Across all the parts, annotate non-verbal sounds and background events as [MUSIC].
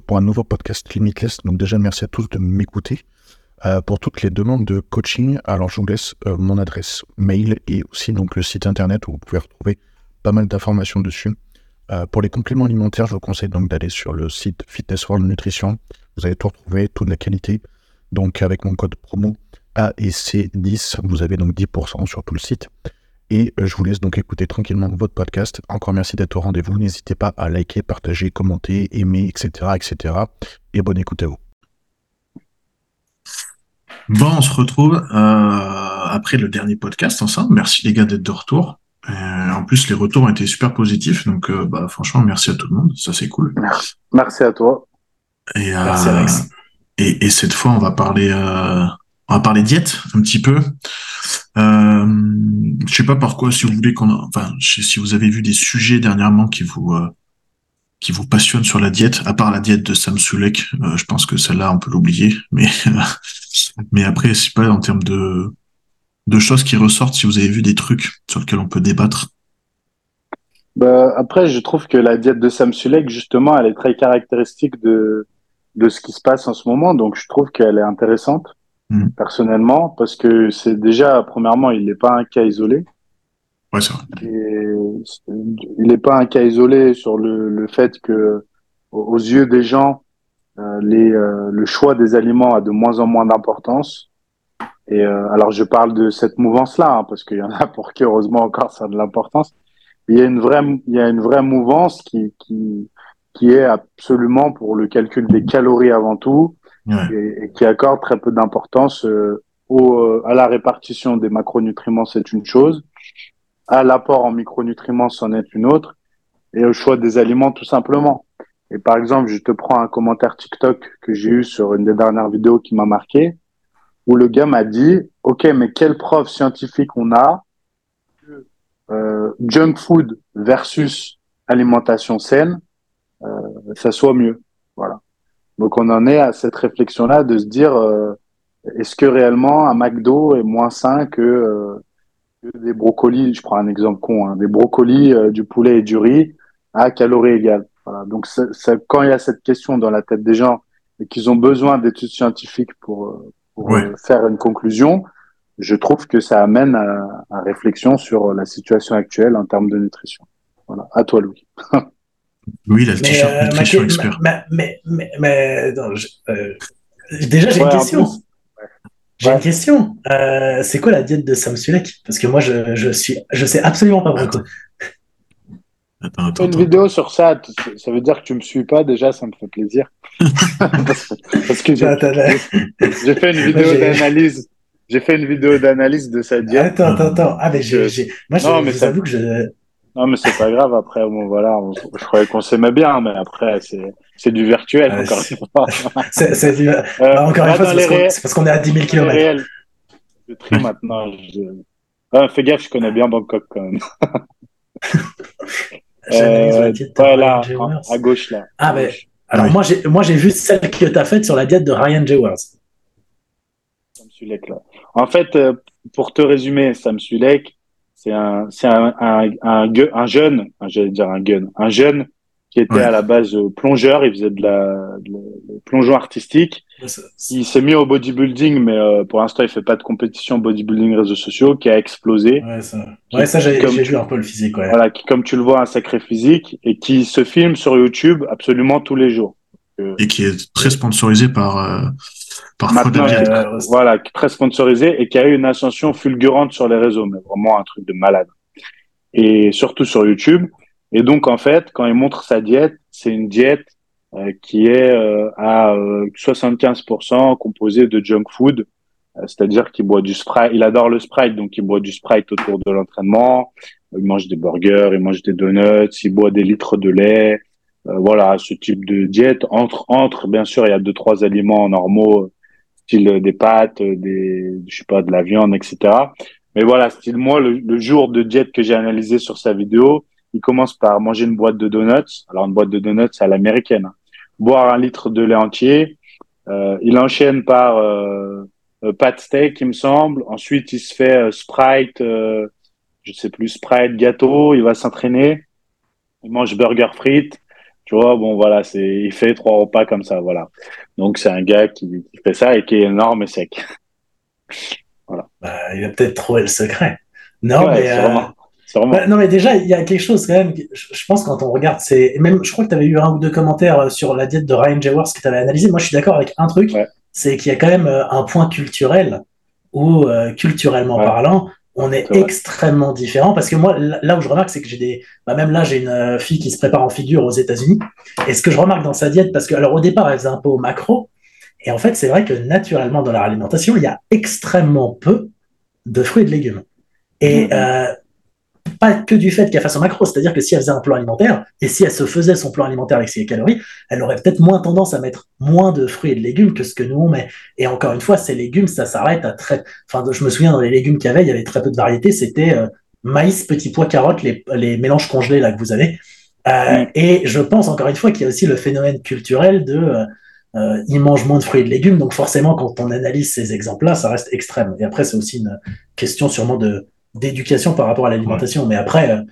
pour un nouveau podcast Limitless. Donc déjà, merci à tous de m'écouter. Euh, pour toutes les demandes de coaching, alors je vous laisse euh, mon adresse mail et aussi donc le site internet où vous pouvez retrouver pas mal d'informations dessus. Euh, pour les compléments alimentaires, je vous conseille donc d'aller sur le site Fitness World Nutrition. Vous allez tout retrouver, toute la qualité. Donc avec mon code promo AEC10, vous avez donc 10% sur tout le site. Et je vous laisse donc écouter tranquillement votre podcast. Encore merci d'être au rendez-vous. N'hésitez pas à liker, partager, commenter, aimer, etc. etc. Et bonne écoute à vous. Bon, on se retrouve euh, après le dernier podcast ensemble. Merci les gars d'être de retour. Euh, en plus, les retours ont été super positifs, donc euh, bah, franchement, merci à tout le monde. Ça, c'est cool. Merci à toi. Et, merci Alex. Et, et, cette fois, on va parler, on va parler diète un petit peu. Je sais pas par quoi, si vous voulez qu'on, enfin, si vous avez vu des sujets dernièrement qui vous qui vous passionne sur la diète, à part la diète de Sam Sulek, euh, je pense que celle-là on peut l'oublier, mais [LAUGHS] mais après c'est pas en termes de de choses qui ressortent si vous avez vu des trucs sur lesquels on peut débattre. Bah, après, je trouve que la diète de Sam Sulek, justement, elle est très caractéristique de de ce qui se passe en ce moment, donc je trouve qu'elle est intéressante hmm. personnellement parce que c'est déjà premièrement, il n'est pas un cas isolé. Ouais, c'est vrai. il n'est pas un cas isolé sur le, le fait que, aux yeux des gens, euh, les, euh, le choix des aliments a de moins en moins d'importance. Et euh, alors, je parle de cette mouvance-là, hein, parce qu'il y en a pour qui, heureusement, encore ça a de l'importance. Il y a une vraie, il y a une vraie mouvance qui, qui, qui est absolument pour le calcul des calories avant tout, et, qui accorde très peu d'importance au, à la répartition des macronutriments, c'est une chose à l'apport en micronutriments, c'en est une autre, et au choix des aliments tout simplement. Et par exemple, je te prends un commentaire TikTok que j'ai eu sur une des dernières vidéos qui m'a marqué, où le gars m'a dit, OK, mais quelle preuve scientifique on a que euh, junk food versus alimentation saine, euh, ça soit mieux. Voilà. Donc on en est à cette réflexion-là de se dire, euh, est-ce que réellement un McDo est moins sain que euh, des brocolis, je prends un exemple con, hein, des brocolis, euh, du poulet et du riz à calories égales. Voilà. Donc, ça, quand il y a cette question dans la tête des gens et qu'ils ont besoin d'études scientifiques pour, euh, pour euh, faire une conclusion, je trouve que ça amène à, à, réflexion sur la situation actuelle en termes de nutrition. Voilà. À toi, Louis. [LAUGHS] Oui, le t-shirt nutrition expert. Mais, mais, mais, mais non, je, déjà, j'ai une question. J'ai une question. Euh, c'est quoi la diète de Sam Sulek? Parce que moi, je, je suis, je sais absolument pas pourquoi. Attends, attends, une vidéo sur ça, ça veut dire que tu me suis pas déjà, ça me fait plaisir. [LAUGHS] parce, que j'ai fait une vidéo d'analyse. J'ai fait une vidéo d'analyse de sa diète. Attends, attends, attends. Ah, mais j'ai, moi, je, non, mais ça... que je, non, mais c'est pas grave. Après, bon, voilà, je croyais qu'on s'aimait bien, mais après, c'est, c'est du virtuel, euh, encore une fois. [LAUGHS] c'est, c'est du... euh, bah, encore une fois, c'est parce, qu'on, est à 10 000 km. Je tri [LAUGHS] maintenant. Je... fais gaffe, je connais bien Bangkok quand même. [LAUGHS] euh, ouais, là, à, gauche, là. Ah, mais. Alors, moi, j'ai, moi, j'ai vu celle que tu as faite sur la diète de Ryan J. Wells. Sam Sulek, là. En fait, euh, pour te résumer, Sam Sulek, c'est un, c'est un, un, un, un jeune, j'allais dire un gun, un jeune qui était à la base plongeur, il faisait de la, de la plongeon artistique. il s'est mis au bodybuilding, mais euh, pour l'instant, il fait pas de compétition bodybuilding réseaux sociaux, qui a explosé. Ouais, ça, ouais, ça j'ai vu un peu le physique. Ouais. Voilà, qui, comme tu le vois, un sacré physique et qui se filme sur YouTube absolument tous les jours. Et qui est très sponsorisé par euh, Maintenant, euh, voilà, très sponsorisé et qui a eu une ascension fulgurante sur les réseaux, mais vraiment un truc de malade. Et surtout sur YouTube. Et donc, en fait, quand il montre sa diète, c'est une diète euh, qui est euh, à 75% composée de junk food, c'est-à-dire qu'il boit du Sprite. Il adore le Sprite, donc il boit du Sprite autour de l'entraînement. Il mange des burgers, il mange des donuts, il boit des litres de lait. Voilà, ce type de diète. Entre, entre, bien sûr, il y a deux, trois aliments normaux style des pâtes, des, je sais pas, de la viande, etc. Mais voilà, style moi, le, jour de diète que j'ai analysé sur sa vidéo, il commence par manger une boîte de donuts. Alors une boîte de donuts à l'américaine. Hein. Boire un litre de lait entier. Euh, il enchaîne par euh, euh, pâte steak, il me semble. Ensuite, il se fait euh, Sprite, euh, je sais plus, Sprite, gâteau. Il va s'entraîner. Il mange burger frites. Tu vois, bon, voilà, c'est, il fait trois repas comme ça, voilà. Donc, c'est un gars qui, fait ça et qui est énorme et sec. [LAUGHS] voilà. Bah, il a peut-être trouvé le secret. Non, mais. Euh, bah, non, mais déjà, il y a quelque chose quand même. Je, pense quand on regarde, c'est même. Je crois que tu avais eu un ou deux commentaires euh, sur la diète de Ryan Jaworth que tu avais analysé. Moi, je suis d'accord avec un truc, c'est qu'il y a quand même euh, un point culturel où, culturellement parlant, on est, extrêmement différent parce que moi, là où je remarque, c'est que j'ai des, bah même là, j'ai une euh, fille qui se prépare en figure aux États-Unis. Et ce que je remarque dans sa diète, parce que, alors au départ, elle faisait un peu au macro. Et en fait, c'est vrai que naturellement, dans leur alimentation, il y a extrêmement peu de fruits et de légumes. Et mmh. euh, pas que du fait qu'elle fasse un macro, c'est-à-dire que si elle faisait un plan alimentaire, et si elle se faisait son plan alimentaire avec ses calories, elle aurait peut-être moins tendance à mettre moins de fruits et de légumes que ce que nous on met. Et encore une fois, ces légumes, ça s'arrête à très... Enfin, je me souviens dans les légumes qu'il y avait, il y avait très peu de variétés, c'était euh, maïs, petits pois, carottes, les, mélanges congelés là que vous avez. Euh, et je pense encore une fois qu'il y a aussi le phénomène culturel de... Euh, euh, ils mangent moins de fruits et de légumes, donc forcément, quand on analyse ces exemples-là, ça reste extrême. Et après, c'est aussi une question sûrement de, d'éducation par rapport à l'alimentation. Mais après, euh,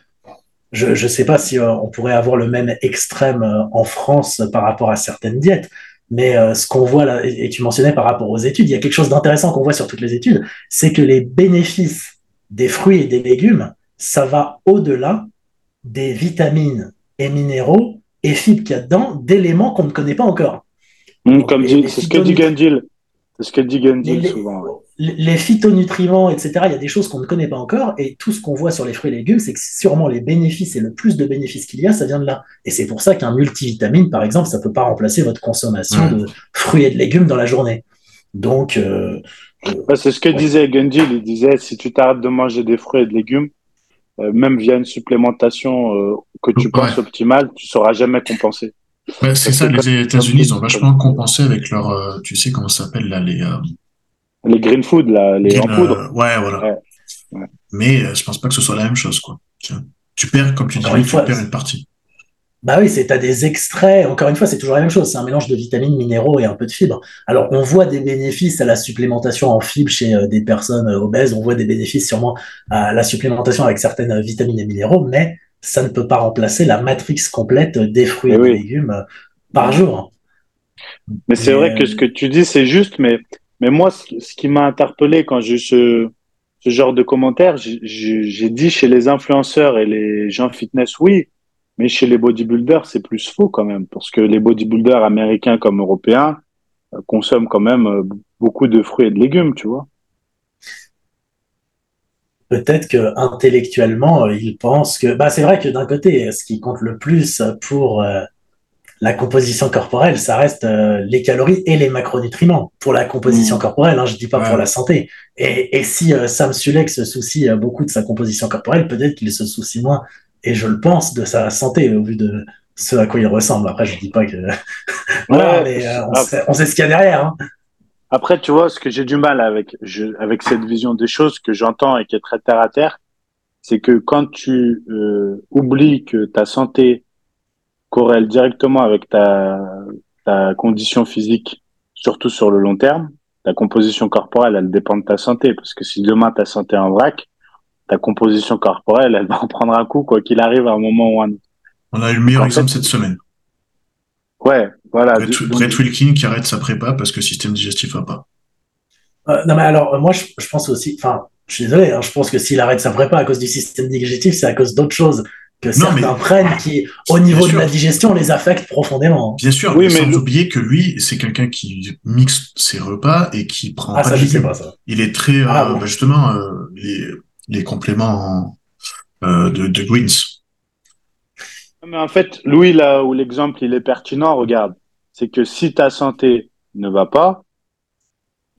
je ne sais pas si euh, on pourrait avoir le même extrême euh, en France par rapport à certaines diètes. Mais ce qu'on voit là, et, tu mentionnais par rapport aux études, il y a quelque chose d'intéressant qu'on voit sur toutes les études, c'est que les bénéfices des fruits et des légumes, ça va au-delà des vitamines et minéraux et fibres qu'il y a dedans, d'éléments qu'on ne connaît pas encore. Mmh, comme c'est ce que dit Gandil. C'est ce que dit Gandil souvent les phytonutriments, etc., il y a des choses qu'on ne connaît pas encore, et tout ce qu'on voit sur les fruits et légumes, c'est que sûrement les bénéfices et le plus de bénéfices qu'il y a, ça vient de là. Et c'est pour ça qu'un multivitamine, par exemple, ça ne peut pas remplacer votre consommation de fruits et de légumes dans la journée. Donc. Euh, c'est ce que disait Gundil, il disait si tu t'arrêtes de manger des fruits et de légumes, euh, même via une supplémentation euh, que tu penses optimale, tu ne sauras jamais compenser. C'est ça, les États-Unis, ils ont vachement compensé avec leur, tu sais comment ça s'appelle là, les, les green food, là, les en poudre. Euh, ouais, voilà. Mais euh, je pense pas que ce soit la même chose, quoi. Tu perds, comme tu dis, tu perds une partie. Bah oui, c'est as des extraits. Encore une fois, c'est toujours la même chose. C'est un mélange de vitamines, minéraux et un peu de fibres. Alors, on voit des bénéfices à la supplémentation en fibres chez euh, des personnes obèses. On voit des bénéfices sûrement à la supplémentation avec certaines vitamines et minéraux, mais ça ne peut pas remplacer la matrix complète des fruits eh et, des légumes par jour. Mais c'est vrai que ce que tu dis, c'est juste, mais mais moi, ce, qui m'a interpellé quand j'ai eu ce, ce genre de commentaires, j'ai dit chez les influenceurs et les gens fitness, oui, mais chez les bodybuilders, c'est plus faux quand même, parce que les bodybuilders américains comme européens euh, consomment quand même euh, beaucoup de fruits et de légumes, tu vois. Peut-être que intellectuellement, euh, ils pensent que, bah, c'est vrai que d'un côté, ce qui compte le plus pour la composition corporelle, ça reste euh, les calories et les macronutriments pour la composition mmh. corporelle, hein, je dis pas pour la santé. Et, et si euh, Sam Sulek se soucie euh, beaucoup de sa composition corporelle, peut-être qu'il se soucie moins, et je le pense, de sa santé au vu de ce à quoi il ressemble. Après, je dis pas que [LAUGHS] voilà, mais on, sait, on, sait, ce qu'il y a derrière. Hein. Après, tu vois, ce que j'ai du mal avec, je, avec cette vision des choses que j'entends et qui est très terre à terre, c'est que quand tu oublies que ta santé corrèle directement avec ta, ta condition physique, surtout sur le long terme. Ta composition corporelle, elle dépend de ta santé, parce que si demain ta santé est en vrac, ta composition corporelle, elle va en prendre un coup, quoi qu'il arrive à un moment ou un autre. On a eu le meilleur exemple cette semaine. Ouais, voilà. Brett, Wilkin qui arrête sa prépa parce que le système digestif va pas. Euh, non, mais alors, moi, je, je pense aussi, enfin, je suis désolé, hein, je pense que s'il arrête sa prépa à cause du système digestif, c'est à cause d'autres choses que certains prennent qui, au niveau de la digestion, les affectent profondément. Bien sûr, oui, mais sans oublier que lui, c'est quelqu'un qui mixe ses repas et qui prend ah, pas ça, je sais pas, ça. Il est très, ah, euh, bah, justement, euh, les, les, compléments euh, de, de Greens. Mais en fait, Louis, là où l'exemple il est pertinent, regarde, c'est que si ta santé ne va pas,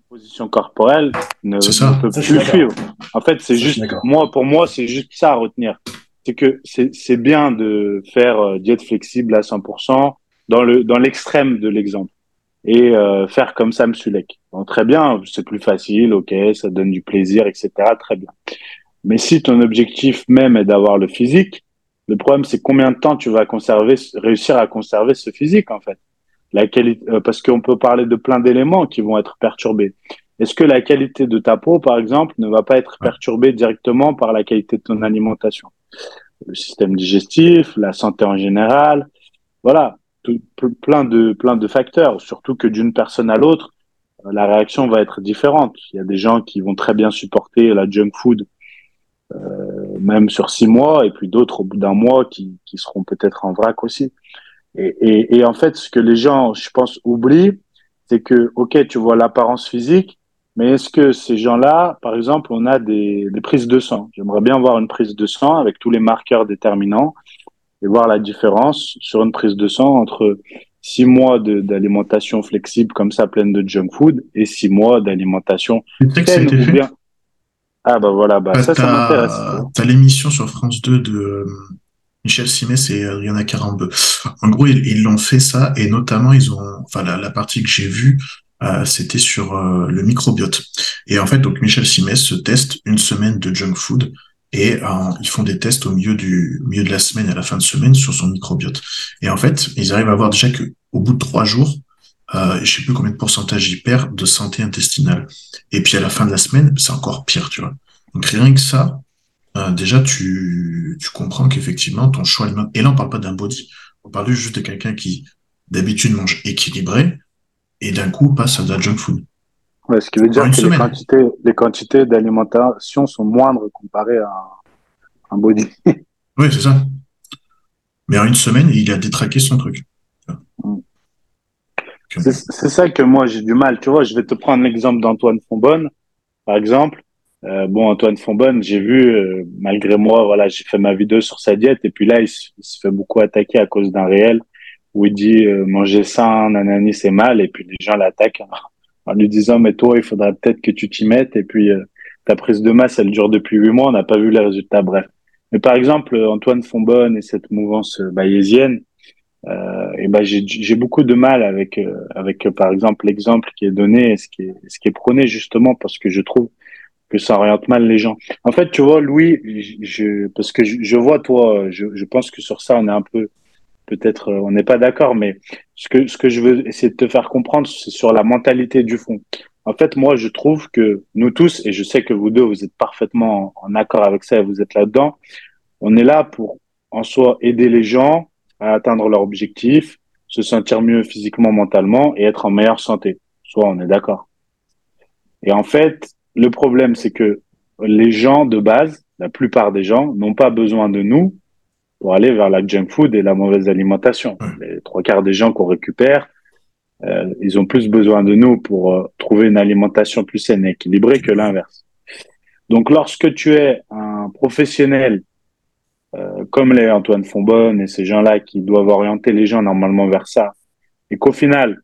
position corporelle ne, ne peut plus suivre. En fait, c'est juste, moi, pour moi, c'est juste ça à retenir c'est que c'est bien de faire euh, diète flexible à 100% dans le dans l'extrême de l'exemple et euh, faire comme Sam Sulek. très bien, c'est plus facile, ok, ça donne du plaisir, etc. Très bien. Mais si ton objectif même est d'avoir le physique, le problème c'est combien de temps tu vas conserver, réussir à conserver ce physique en fait. La qualité, euh, parce qu'on peut parler de plein d'éléments qui vont être perturbés. Est-ce que la qualité de ta peau, par exemple, ne va pas être perturbée directement par la qualité de ton alimentation? Le système digestif, la santé en général, voilà, plein de plein de facteurs. Surtout que d'une personne à l'autre, la réaction va être différente. Il y a des gens qui vont très bien supporter la junk food, euh, même sur six mois, et puis d'autres au bout d'un mois qui, qui seront peut-être en vrac aussi. Et, et, et, en fait, ce que les gens, je pense, oublient, c'est que, ok, tu vois l'apparence physique, mais est-ce que ces gens-là, par exemple, on a des, des prises de sang? J'aimerais bien voir une prise de sang avec tous les marqueurs déterminants et voir la différence sur une prise de sang entre six mois d'alimentation flexible comme ça, pleine de junk food, et six mois d'alimentation saine ou bien. Ah bah voilà, bah, ça, ça m'intéresse. T'as l'émission sur France 2 de Michel Simès et Adriana Carambeu. En gros, ils l'ont fait ça, et notamment, ils ont, enfin, la, partie que j'ai vue, euh, c'était sur euh, le microbiote. Et en fait, donc Michel Simès se teste une semaine de junk food et euh, ils font des tests au milieu du milieu de la semaine et à la fin de semaine sur son microbiote. Et en fait, ils arrivent à voir déjà que au bout de trois jours, euh, je sais plus combien de pourcentage il perd de santé intestinale. Et puis à la fin de la semaine, c'est encore pire, tu vois. Donc rien que ça, euh, déjà tu tu comprends qu'effectivement ton choix et là on parle pas d'un body, on parle juste de quelqu'un qui d'habitude mange équilibré et d'un coup passe à de la junk food. Ouais, ce qui veut dire que les quantités, les quantités d'alimentation sont moindres comparées à un body. [LAUGHS] oui, c'est ça. Mais en une semaine, il a détraqué son truc. Mm. C'est ça que moi j'ai du mal. Tu vois, je vais te prendre l'exemple d'Antoine Fonbonne, par exemple. Euh, bon, Antoine Fonbonne, j'ai vu, euh, malgré moi, voilà, j'ai fait ma vidéo sur sa diète, et puis là, il, se fait beaucoup attaquer à cause d'un réel où il dit euh, manger sain, nanani, c'est mal, et puis les gens l'attaquent en lui disant mais toi il faudrait peut-être que tu t'y mettes et puis euh, ta prise de masse elle dure depuis huit mois on n'a pas vu les résultats bref. Mais par exemple Antoine Fonbonne et cette mouvance euh, bayésienne et ben j'ai beaucoup de mal avec avec par exemple l'exemple qui est donné et ce qui est ce qui est prôné justement parce que je trouve que ça oriente mal les gens. En fait, tu vois, Louis, je, parce que je, je vois toi, je, je pense que sur ça on est un peu peut-être euh, on n'est pas d'accord, mais ce que, ce que je veux essayer de te faire comprendre, c'est sur la mentalité du fond. En fait, moi, je trouve que nous tous, et je sais que vous deux, vous êtes parfaitement en accord avec ça et vous êtes là-dedans, on est là pour, en soi, aider les gens à atteindre leur objectif, se sentir mieux physiquement, mentalement et être en meilleure santé. Soit on est d'accord. Et en fait, le problème, c'est que les gens de base, la plupart des gens, n'ont pas besoin de nous pour aller vers la junk food et la mauvaise alimentation. Les trois quarts des gens qu'on récupère, euh, ils ont plus besoin de nous pour euh, trouver une alimentation plus saine et équilibrée que l'inverse. Donc, lorsque tu es un professionnel euh, comme les Antoine Fonbonne et ces gens-là qui doivent orienter les gens normalement vers ça, et qu'au final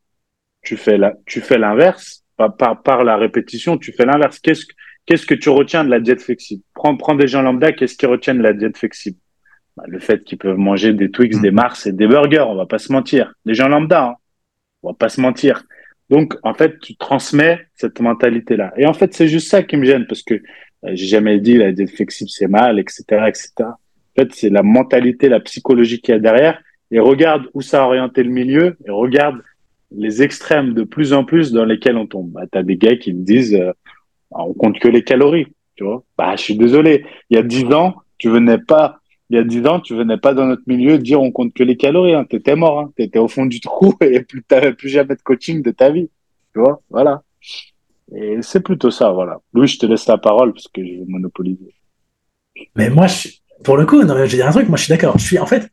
tu fais la, tu fais l'inverse par, par, la répétition, tu fais l'inverse. Qu'est-ce que qu'est-ce que tu retiens de la diète flexible? Prends prends des gens lambda, qu'est-ce qu'ils retiennent de la diète flexible? Bah, le fait qu'ils peuvent manger des Twix, des mm. Mars et des burgers, on va pas se mentir. Les gens lambda, hein, on va pas se mentir. Donc, en fait, tu transmets cette mentalité-là. Et en fait, c'est juste ça qui me gêne parce que euh, j'ai jamais dit la diète flexible c'est mal, etc., etc. En fait, c'est la mentalité, la psychologie qu'il y a derrière. Et regarde où ça a orienté le milieu et regarde les extrêmes de plus en plus dans lesquels on tombe. Bah, as des gars qui me disent, euh, on compte que les calories, tu vois. Bah, je suis désolé. Il y a dix ans, tu venais pas il y a dix ans, tu venais pas dans notre milieu dire on compte que les calories. Hein. Tu étais mort. Hein. Tu étais au fond du trou [LAUGHS] et tu n'avais plus jamais de coaching de ta vie. Tu vois Voilà. Et c'est plutôt ça, voilà. Louis, je te laisse la parole parce que j'ai monopolisé. Mais moi, pour le coup, je vais dire un truc. Moi, je suis d'accord. Je suis, en fait,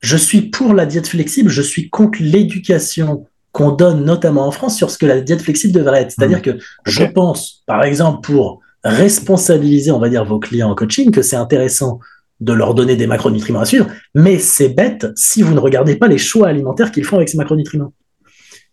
je suis pour la diète flexible. Je suis contre l'éducation qu'on donne, notamment en France, sur ce que la diète flexible devrait être. C'est-à-dire mmh. que je pense, par exemple, pour responsabiliser, on va dire, vos clients en coaching, que c'est intéressant de leur donner des macronutriments à suivre, mais c'est bête si vous ne regardez pas les choix alimentaires qu'ils font avec ces macronutriments.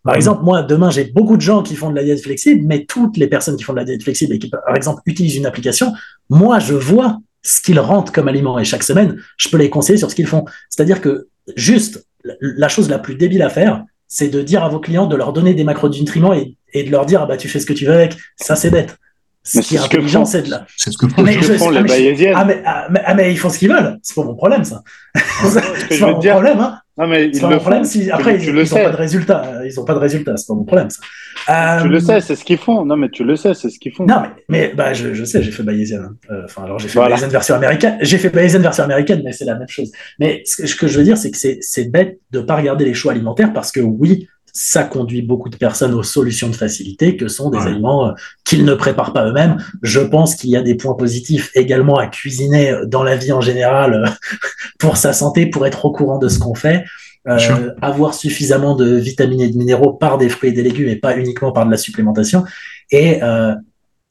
Par exemple, moi, demain, j'ai beaucoup de gens qui font de la diète flexible, mais toutes les personnes qui font de la diète flexible et qui, par exemple, utilisent une application, moi, je vois ce qu'ils rentrent comme aliment et chaque semaine, je peux les conseiller sur ce qu'ils font. C'est-à-dire que juste la chose la plus débile à faire, c'est de dire à vos clients de leur donner des macronutriments et, et de leur dire ah bah tu fais ce que tu veux avec. Ça, c'est bête. Ce qui est intelligent, c'est de la. C'est ce que font, mais je, font les bayésiennes. Ah mais, ah, mais, ah, mais, ils font ce qu'ils veulent. C'est pas mon problème, ça. [LAUGHS] c'est pas mon dire... problème, hein. Non, mais ils le problème si après tu, ils n'ont pas de résultat. Ils n'ont pas de résultat, c'est pas mon problème ça. Tu le euh, sais, c'est ce qu'ils font. Non mais tu le sais, c'est ce qu'ils font. Non mais, mais bah, je, je sais, j'ai fait Bayesian. Hein. Euh, enfin alors j'ai fait voilà. Bayesian version américaine. J'ai fait Bayesian version américaine, mais c'est la même chose. Mais ce que, je veux dire, c'est que c'est bête de pas regarder les choix alimentaires parce que oui, ça conduit beaucoup de personnes aux solutions de facilité que sont des aliments euh, qu'ils ne préparent pas eux-mêmes. Je pense qu'il y a des points positifs également à cuisiner euh, dans la vie en général euh, [LAUGHS] pour sa santé, pour être au courant de ce qu'on fait. avoir suffisamment de vitamines et de minéraux par des fruits et des légumes et pas uniquement par de la supplémentation. Et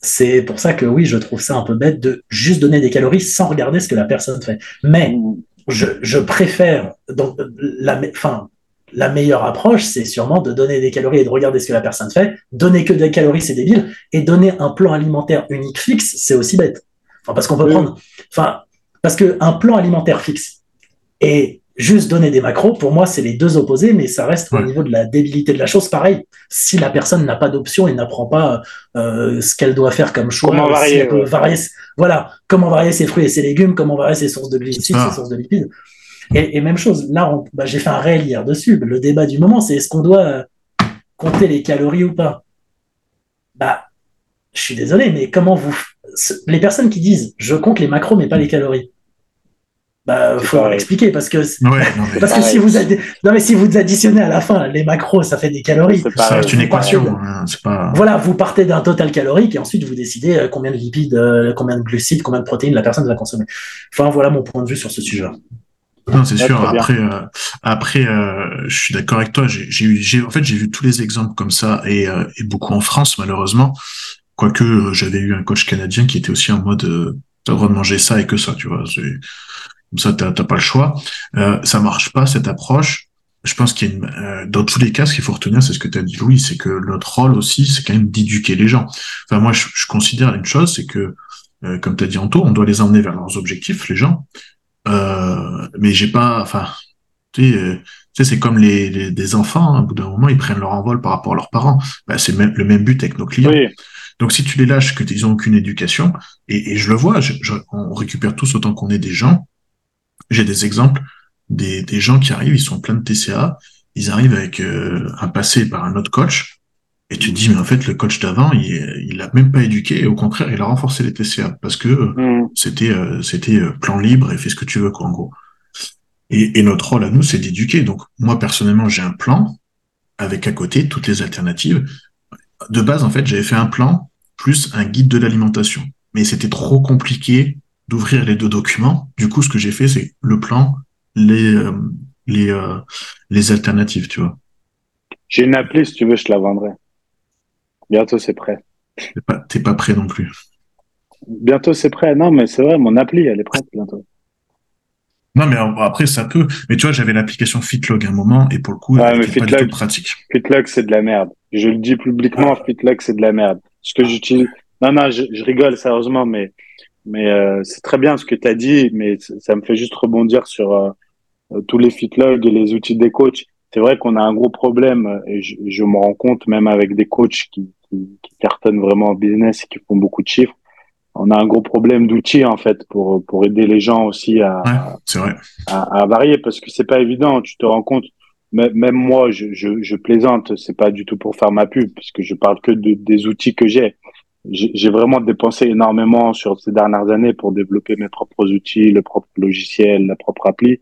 c'est pour ça que oui, je trouve ça un peu bête de juste donner des calories sans regarder ce que la personne fait. Mais mmh. je, je préfère donc la, enfin, la meilleure approche, c'est sûrement de donner des calories et de regarder ce que la personne fait. Donner que des calories, c'est débile. Et donner un plan alimentaire unique fixe, c'est aussi bête. Enfin, parce qu'on peut prendre, enfin, parce que un plan alimentaire fixe et juste donner des macros, pour moi, c'est les deux opposés, mais ça reste au niveau de la débilité de la chose. Pareil, si la personne n'a pas d'option et n'apprend pas euh, ce qu'elle doit faire comme choix, comment varier, voilà, comment varier ses fruits et ses légumes, comment varier ses sources de glucides, ses sources de lipides. Et, même chose, là, bah, j'ai fait un réel hier dessus. Le débat du moment, c'est est-ce qu'on doit euh, compter les calories ou pas? Bah, je suis désolé, mais comment vous. Les personnes qui disent je compte les macros mais pas les calories, bah, faut l'expliquer parce que [LAUGHS] parce que si vous non mais si vous additionnez à la fin les macros, ça fait des calories. C'est une équation. Hein, voilà, vous partez d'un total calorique et ensuite vous décidez euh, combien de lipides, euh, combien de glucides, combien de protéines la personne va consommer. Enfin voilà mon point de vue sur ce sujet. -là. Non, c'est sûr. Après, euh, après, euh, je suis d'accord avec toi. J'ai eu, j'ai, en fait, j'ai vu tous les exemples comme ça et, euh, et beaucoup en France, malheureusement. Quoique, j'avais eu un coach canadien qui était aussi en mode, t'as le droit de manger ça et que ça, tu vois. Comme ça, t'as, pas le choix. ça marche pas cette approche. Je pense qu'il y a une, dans tous les cas, ce qu'il faut retenir, c'est ce que tu as dit, Louis, c'est que notre rôle aussi, c'est quand même d'éduquer les gens. Enfin, moi, je, je considère une chose, c'est que, comme tu as dit Anto, on doit les emmener vers leurs objectifs, les gens. Euh, mais j'ai pas, enfin, tu sais, euh, c'est comme les, des enfants, hein, au bout d'un moment, ils prennent leur envol par rapport à leurs parents. Bah, c'est le même but avec nos clients. Donc, si tu les lâches, que ils ont aucune éducation, et, et je le vois, je, on récupère tous autant qu'on est des gens. J'ai des exemples des, des gens qui arrivent, ils sont pleins de TCA, ils arrivent avec euh, un passé par un autre coach, et tu te dis, mais en fait, le coach d'avant, il, il l'a même pas éduqué, et au contraire, il a renforcé les TCA, parce que mm. c'était euh, c'était euh, plan libre et fais ce que tu veux, quoi, en gros. Et, et notre rôle à nous, c'est d'éduquer. Donc, moi, personnellement, j'ai un plan, avec à côté toutes les alternatives. De base, en fait, j'avais fait un plan, plus un guide de l'alimentation. Mais c'était trop compliqué d'ouvrir les deux documents. Du coup, ce que j'ai fait, c'est le plan, les, euh, les, les alternatives, tu vois. J'ai une appli, si tu veux, je te la vendrai. Bientôt, c'est prêt. T'es pas, pas prêt non plus. Bientôt, c'est prêt. Non, mais c'est vrai, mon appli, elle est prête bientôt. Non, mais après, ça peut. Mais tu vois, j'avais l'application Fitlog à un moment, et pour le coup, elle pas du tout pratique. Fitlog, c'est de la merde. Je le dis publiquement, ah. Fitlog, c'est de la merde. Ce que j'utilise. Non, non, je, rigole sérieusement, mais, mais euh, c'est très bien ce que tu as dit, mais ça me fait juste rebondir sur euh, euh, tous les Fitlog et les outils des coachs. C'est vrai qu'on a un gros problème, et je, je me rends compte même avec des coachs qui, qui, cartonnent vraiment en business et qui font beaucoup de chiffres. On a un gros problème d'outils en fait pour pour aider les gens aussi à vrai. À, à, varier parce que c'est pas évident. Tu te rends compte. Même moi, je, je, je plaisante. C'est pas du tout pour faire ma pub puisque je parle que de, des outils que j'ai. J'ai vraiment dépensé énormément sur ces dernières années pour développer mes propres outils, le propre logiciel, la propre appli.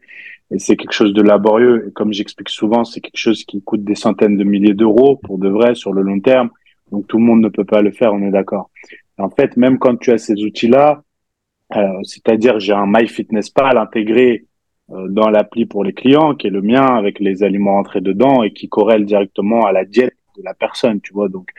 Et c'est quelque chose de laborieux. Et comme j'explique souvent, c'est quelque chose qui coûte des centaines de milliers d'euros pour de vrai sur le long terme. Donc tout le monde ne peut pas le faire, on est d'accord. En fait, même quand tu as ces outils-là, euh, c'est-à-dire j'ai un MyFitnessPal intégré euh, dans l'appli pour les clients, qui est le mien avec les aliments entrés dedans et qui corrèle directement à la diète de la personne, tu vois. Donc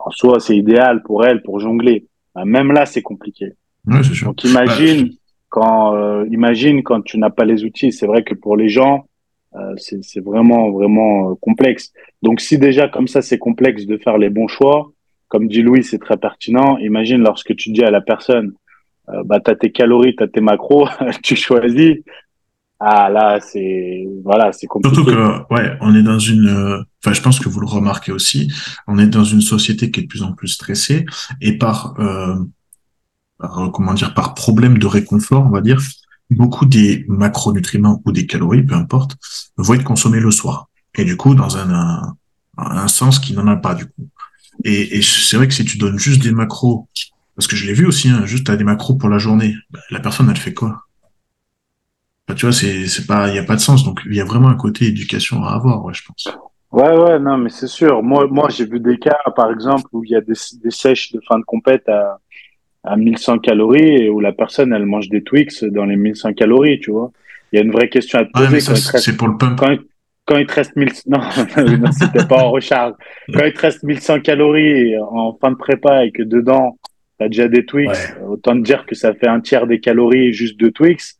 en soi, c'est idéal pour elle pour jongler. Euh, même là, c'est compliqué. Ouais, sûr. Donc imagine bah, quand euh, imagine quand tu n'as pas les outils. C'est vrai que pour les gens, euh, c'est vraiment, vraiment euh, complexe. Donc, si déjà comme ça, c'est complexe de faire les bons choix, comme dit Louis, c'est très pertinent. Imagine lorsque tu dis à la personne, euh, bah, tu as tes calories, tu as tes macros, [LAUGHS] tu choisis. Ah là, c'est voilà, c'est compliqué. Surtout que ouais, on est dans une. Enfin, je pense que vous le remarquez aussi. On est dans une société qui est de plus en plus stressée et par, euh, par comment dire, par problème de réconfort, on va dire, beaucoup des macronutriments ou des calories, peu importe, vont être consommés le soir. Et du coup, dans un, un, sens qui n'en a pas du coup. Et, c'est vrai que si tu donnes juste des macros, parce que je l'ai vu aussi, hein, juste à des macros pour la journée, bah, la personne elle fait quoi? Tu vois, c'est pas, il y a pas de sens. Donc il y a vraiment un côté éducation à avoir, je pense. Ouais, ouais, non, mais c'est sûr. Moi, moi, j'ai vu des cas, par exemple, où il y a des, des sèches de fin de compète à, à 1100 calories et où la personne, elle mange des Twix dans les 1100 calories, tu vois. Il y a une vraie question à te poser. c'est pour le pump quand il te reste 1000, [LAUGHS] non, non c'était pas en recharge. Quand il te reste 1100 calories en fin de prépa et que dedans, tu as déjà des Twix, autant te dire que ça fait un tiers des calories juste de Twix.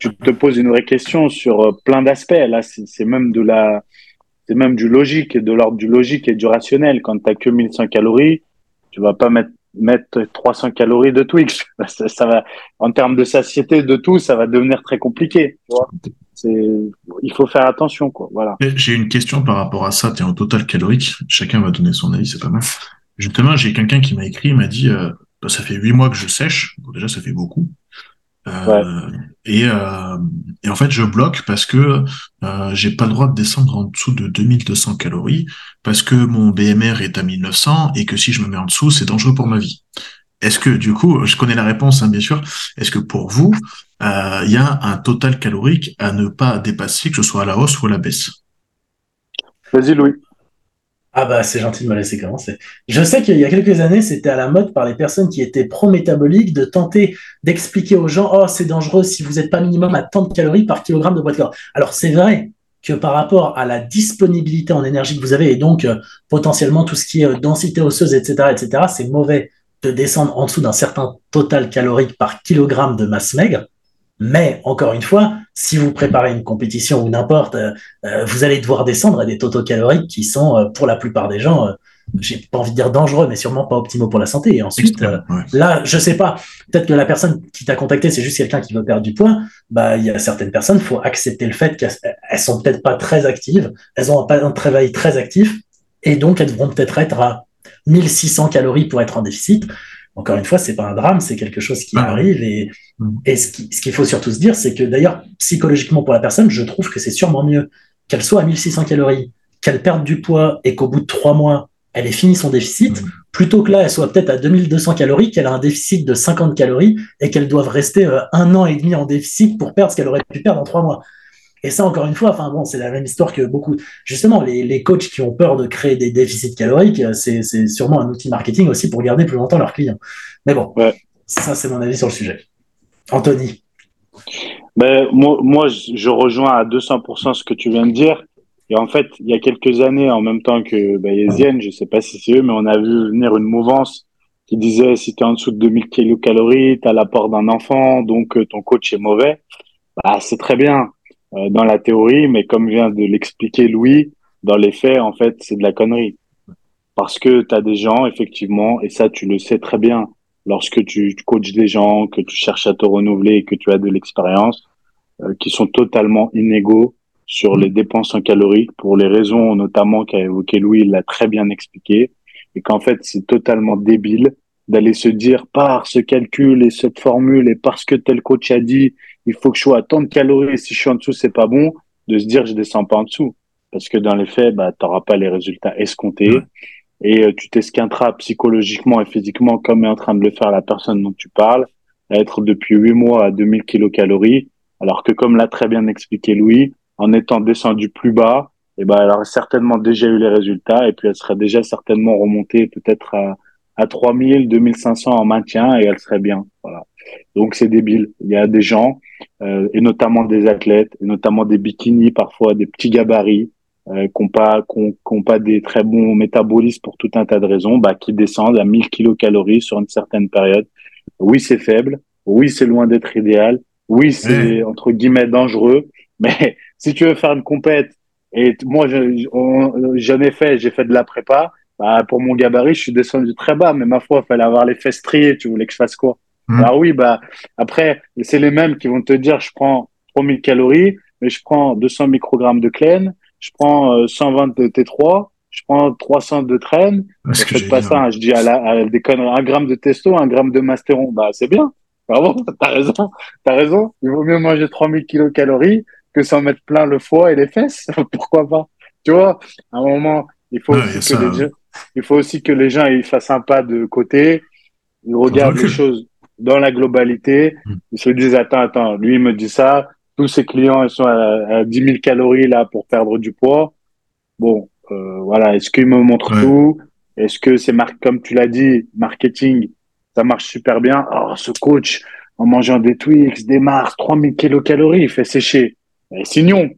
Tu te poses une vraie question sur euh, plein d'aspects. Là, c'est même de la, c'est même du logique, de l'ordre du logique et du rationnel. Quand tu que 1100 calories, tu vas pas mettre mettre 300 calories de Twix. [LAUGHS] Ça, va, en termes de satiété, de tout, ça va devenir très compliqué. Il faut faire attention, quoi. Voilà. J'ai une question par rapport à ça. Tu es en total calorique. Chacun va donner son avis, c'est pas mal. Justement, j'ai quelqu'un qui m'a écrit, il m'a dit, euh, bah, ça fait huit mois que je sèche. déjà, ça fait beaucoup. Euh, et, euh, et, en fait, je bloque parce que euh, j'ai pas le droit de descendre en dessous de 2200 calories parce que mon BMR est à 1900 et que si je me mets en dessous, c'est dangereux pour ma vie. Est-ce que du coup, je connais la réponse, hein, bien sûr. Est-ce que pour vous, euh, il y a un total calorique à ne pas dépasser, que ce soit à la hausse ou à la baisse? Vas-y, Louis. Ah bah c'est gentil de me laisser commencer. Je sais qu'il y a quelques années, c'était à la mode par les personnes qui étaient pro-métaboliques de tenter d'expliquer aux gens oh c'est dangereux si vous n'êtes pas minimum à tant de calories par kilogramme de poids de corps. Alors c'est vrai que par rapport à la disponibilité en énergie que vous avez et donc euh, potentiellement tout ce qui est euh, densité osseuse etc etc c'est mauvais de descendre en dessous d'un certain total calorique par kilogramme de masse maigre. Mais encore une fois, si vous préparez une compétition ou n'importe, euh, euh, vous allez devoir descendre à des totaux caloriques qui sont, euh, pour la plupart des gens, j'ai pas envie de dire dangereux, mais sûrement pas optimaux pour la santé. Et ensuite, là, je sais pas, peut-être que la personne qui t'a contacté, c'est juste quelqu'un qui veut perdre du poids. Bah, il y a certaines personnes, faut accepter le fait qu'elles sont peut-être pas très actives, elles ont pas un travail très actif, et donc elles devront peut-être être à 1600 calories pour être en déficit. Encore une fois, c'est pas un drame, c'est quelque chose qui arrive. Et, mm. et ce qu'il faut surtout se dire, c'est que d'ailleurs, psychologiquement pour la personne, je trouve que c'est sûrement mieux qu'elle soit à 1600 calories, qu'elle perde du poids et qu'au bout de trois mois, elle ait fini son déficit, mm. plutôt que là, elle soit peut-être à 2200 calories, qu'elle a un déficit de 50 calories et qu'elle doive rester euh, un an et demi en déficit pour perdre ce qu'elle aurait pu perdre en trois mois. Et ça, encore une fois, enfin bon, c'est la même histoire que beaucoup. Justement, les, les coachs qui ont peur de créer des déficits caloriques, euh, c'est sûrement un outil marketing aussi pour garder plus longtemps leurs clients. Mais bon, ça, c'est mon avis sur le sujet. Anthony. Ben, moi, moi, je rejoins à 200% ce que tu viens de dire. Et en fait, il y a quelques années, en même temps que ben, Yézienne, je sais pas si c'est eux, mais on a vu venir une mouvance qui disait si tu es en dessous de 2000 kilocalories, tu as l'apport d'un enfant, donc euh, ton coach est mauvais. Bah, c'est très bien. Euh, dans la théorie, mais comme vient de l'expliquer Louis, dans les faits, en fait, c'est de la connerie. Parce que tu as des gens, effectivement, et ça, tu le sais très bien, lorsque tu coaches des gens, que tu cherches à te renouveler et que tu as de l'expérience, euh, qui sont totalement inégaux sur les dépenses en calories, pour les raisons notamment qu'a évoqué Louis, il l'a très bien expliqué, et qu'en fait, c'est totalement débile d'aller se dire par ce calcul et cette formule et parce que tel coach a dit il faut que je sois à tant de calories, si je suis en dessous, c'est pas bon, de se dire je descends pas en dessous. Parce que dans les faits, bah, tu n'auras pas les résultats escomptés et euh, tu t'esquinteras psychologiquement et physiquement comme est en train de le faire la personne dont tu parles, à être depuis huit mois à 2000 kilocalories, alors que comme l'a très bien expliqué Louis, en étant descendu plus bas, et eh ben, elle aurait certainement déjà eu les résultats et puis elle serait déjà certainement remontée peut-être à, à 3000, 2500 en maintien et elle serait bien. Voilà. Donc c'est débile. Il y a des gens, euh, et notamment des athlètes, et notamment des bikinis parfois, des petits gabarits, euh, qui n'ont pas, pas des très bons métabolismes pour tout un tas de raisons, bah, qui descendent à 1000 kilocalories sur une certaine période. Oui, c'est faible. Oui, c'est loin d'être idéal. Oui, c'est entre guillemets dangereux. [LAUGHS] Mais si tu veux faire une compète, et moi, j'en ai fait, j'ai fait de la prépa. Bah, pour mon gabarit, je suis descendu très bas, mais ma foi, il fallait avoir les fesses triées. Tu voulais que je fasse quoi? Mmh. Alors oui, bah après, c'est les mêmes qui vont te dire, je prends 3000 calories, mais je prends 200 microgrammes de clène, je prends 120 de T3, je prends 300 de traîne. Je fais pas ça, hein. je dis à la, à des conneries, un gramme de testo, un gramme de mastéron. Bah, c'est bien. Bravo, [LAUGHS] t'as raison. T'as raison. Il vaut mieux manger 3000 kilocalories que s'en mettre plein le foie et les fesses. [LAUGHS] Pourquoi pas? Tu vois, à un moment, il faut, aussi que les gens, il faut aussi que les gens ils fassent un pas de côté, ils regardent les choses dans la globalité, mm. ils se disent, attends, attends, lui, il me dit ça, tous ses clients, ils sont à, à 10 000 calories là pour perdre du poids. Bon, euh, voilà, est-ce qu'il me montre tout? Est-ce que c'est comme tu l'as dit, marketing, ça marche super bien? Oh, ce coach, en mangeant des Twix, des Mars, 3000 kilocalories, il fait sécher. signons.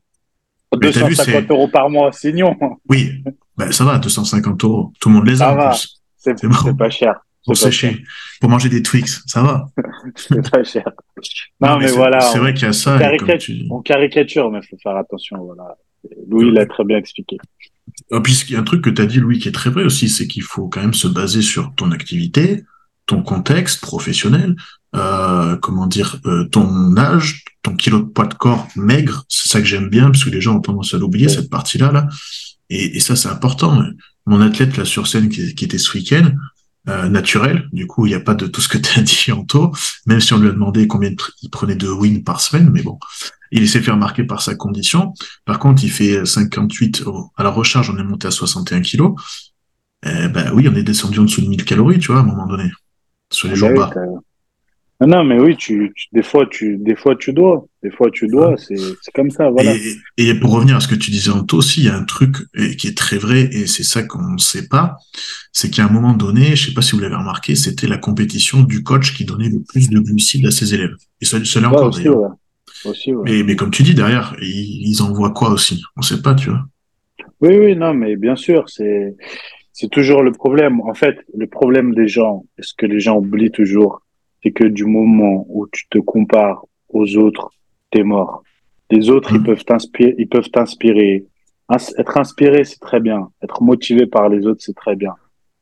250 euros par mois, signons. Oui, ben, ça va, 250 euros. Tout le monde les a. C'est pas cher. Pour sécher, pour manger des Twix, ça va. [LAUGHS] c'est pas cher. Non, mais, voilà. C'est vrai qu'il y a ça. On, caricature, mais il faut faire attention. Voilà. Louis l'a très bien expliqué. Ah, puis il y a un truc que tu as dit, Louis, qui est très vrai aussi, c'est qu'il faut quand même se baser sur ton activité, ton contexte professionnel, euh, comment dire, euh, ton âge, ton kilo de poids de corps maigre. C'est ça que j'aime bien, parce que les gens ont tendance à l'oublier, cette partie-là. Là. Et, et ça, c'est important. Mon athlète là sur scène qui, qui était ce week-end, euh, naturel. Du coup, il n'y a pas de tout ce que tu as [LAUGHS] dit en taux, même si on lui a demandé combien il prenait de wins par semaine, mais bon, il s'est fait remarquer par sa condition. Par contre, il fait 58 à la recharge, on est monté à 61 kilos. Eh ben oui, on est descendu en dessous de 1000 calories, tu vois, à un moment donné, sur les ah jours bah bas. Non, mais oui, tu, des fois, tu, des fois, tu dois. Des fois, tu dois. C'est, comme ça, voilà. Et, pour revenir à ce que tu disais en aussi, il y a un truc qui est très vrai, et c'est ça qu'on ne sait pas, c'est qu'à un moment donné, je sais pas si vous l'avez remarqué, c'était la compétition du coach qui donnait le plus de glucides à ses élèves. Et ça, ça l'est encore d'ailleurs. Mais, mais comme tu dis, derrière, ils, ils envoient quoi aussi? On sait pas, tu vois. Oui, oui, non, mais bien sûr, c'est, c'est toujours le problème. En fait, le problème des gens, est-ce que les gens oublient toujours, c'est que du moment où tu te compares aux autres, t'es mort. Les autres, ils mmh. peuvent t'inspirer, ils peuvent t'inspirer. Être inspiré, c'est très bien. Être motivé par les autres, c'est très bien.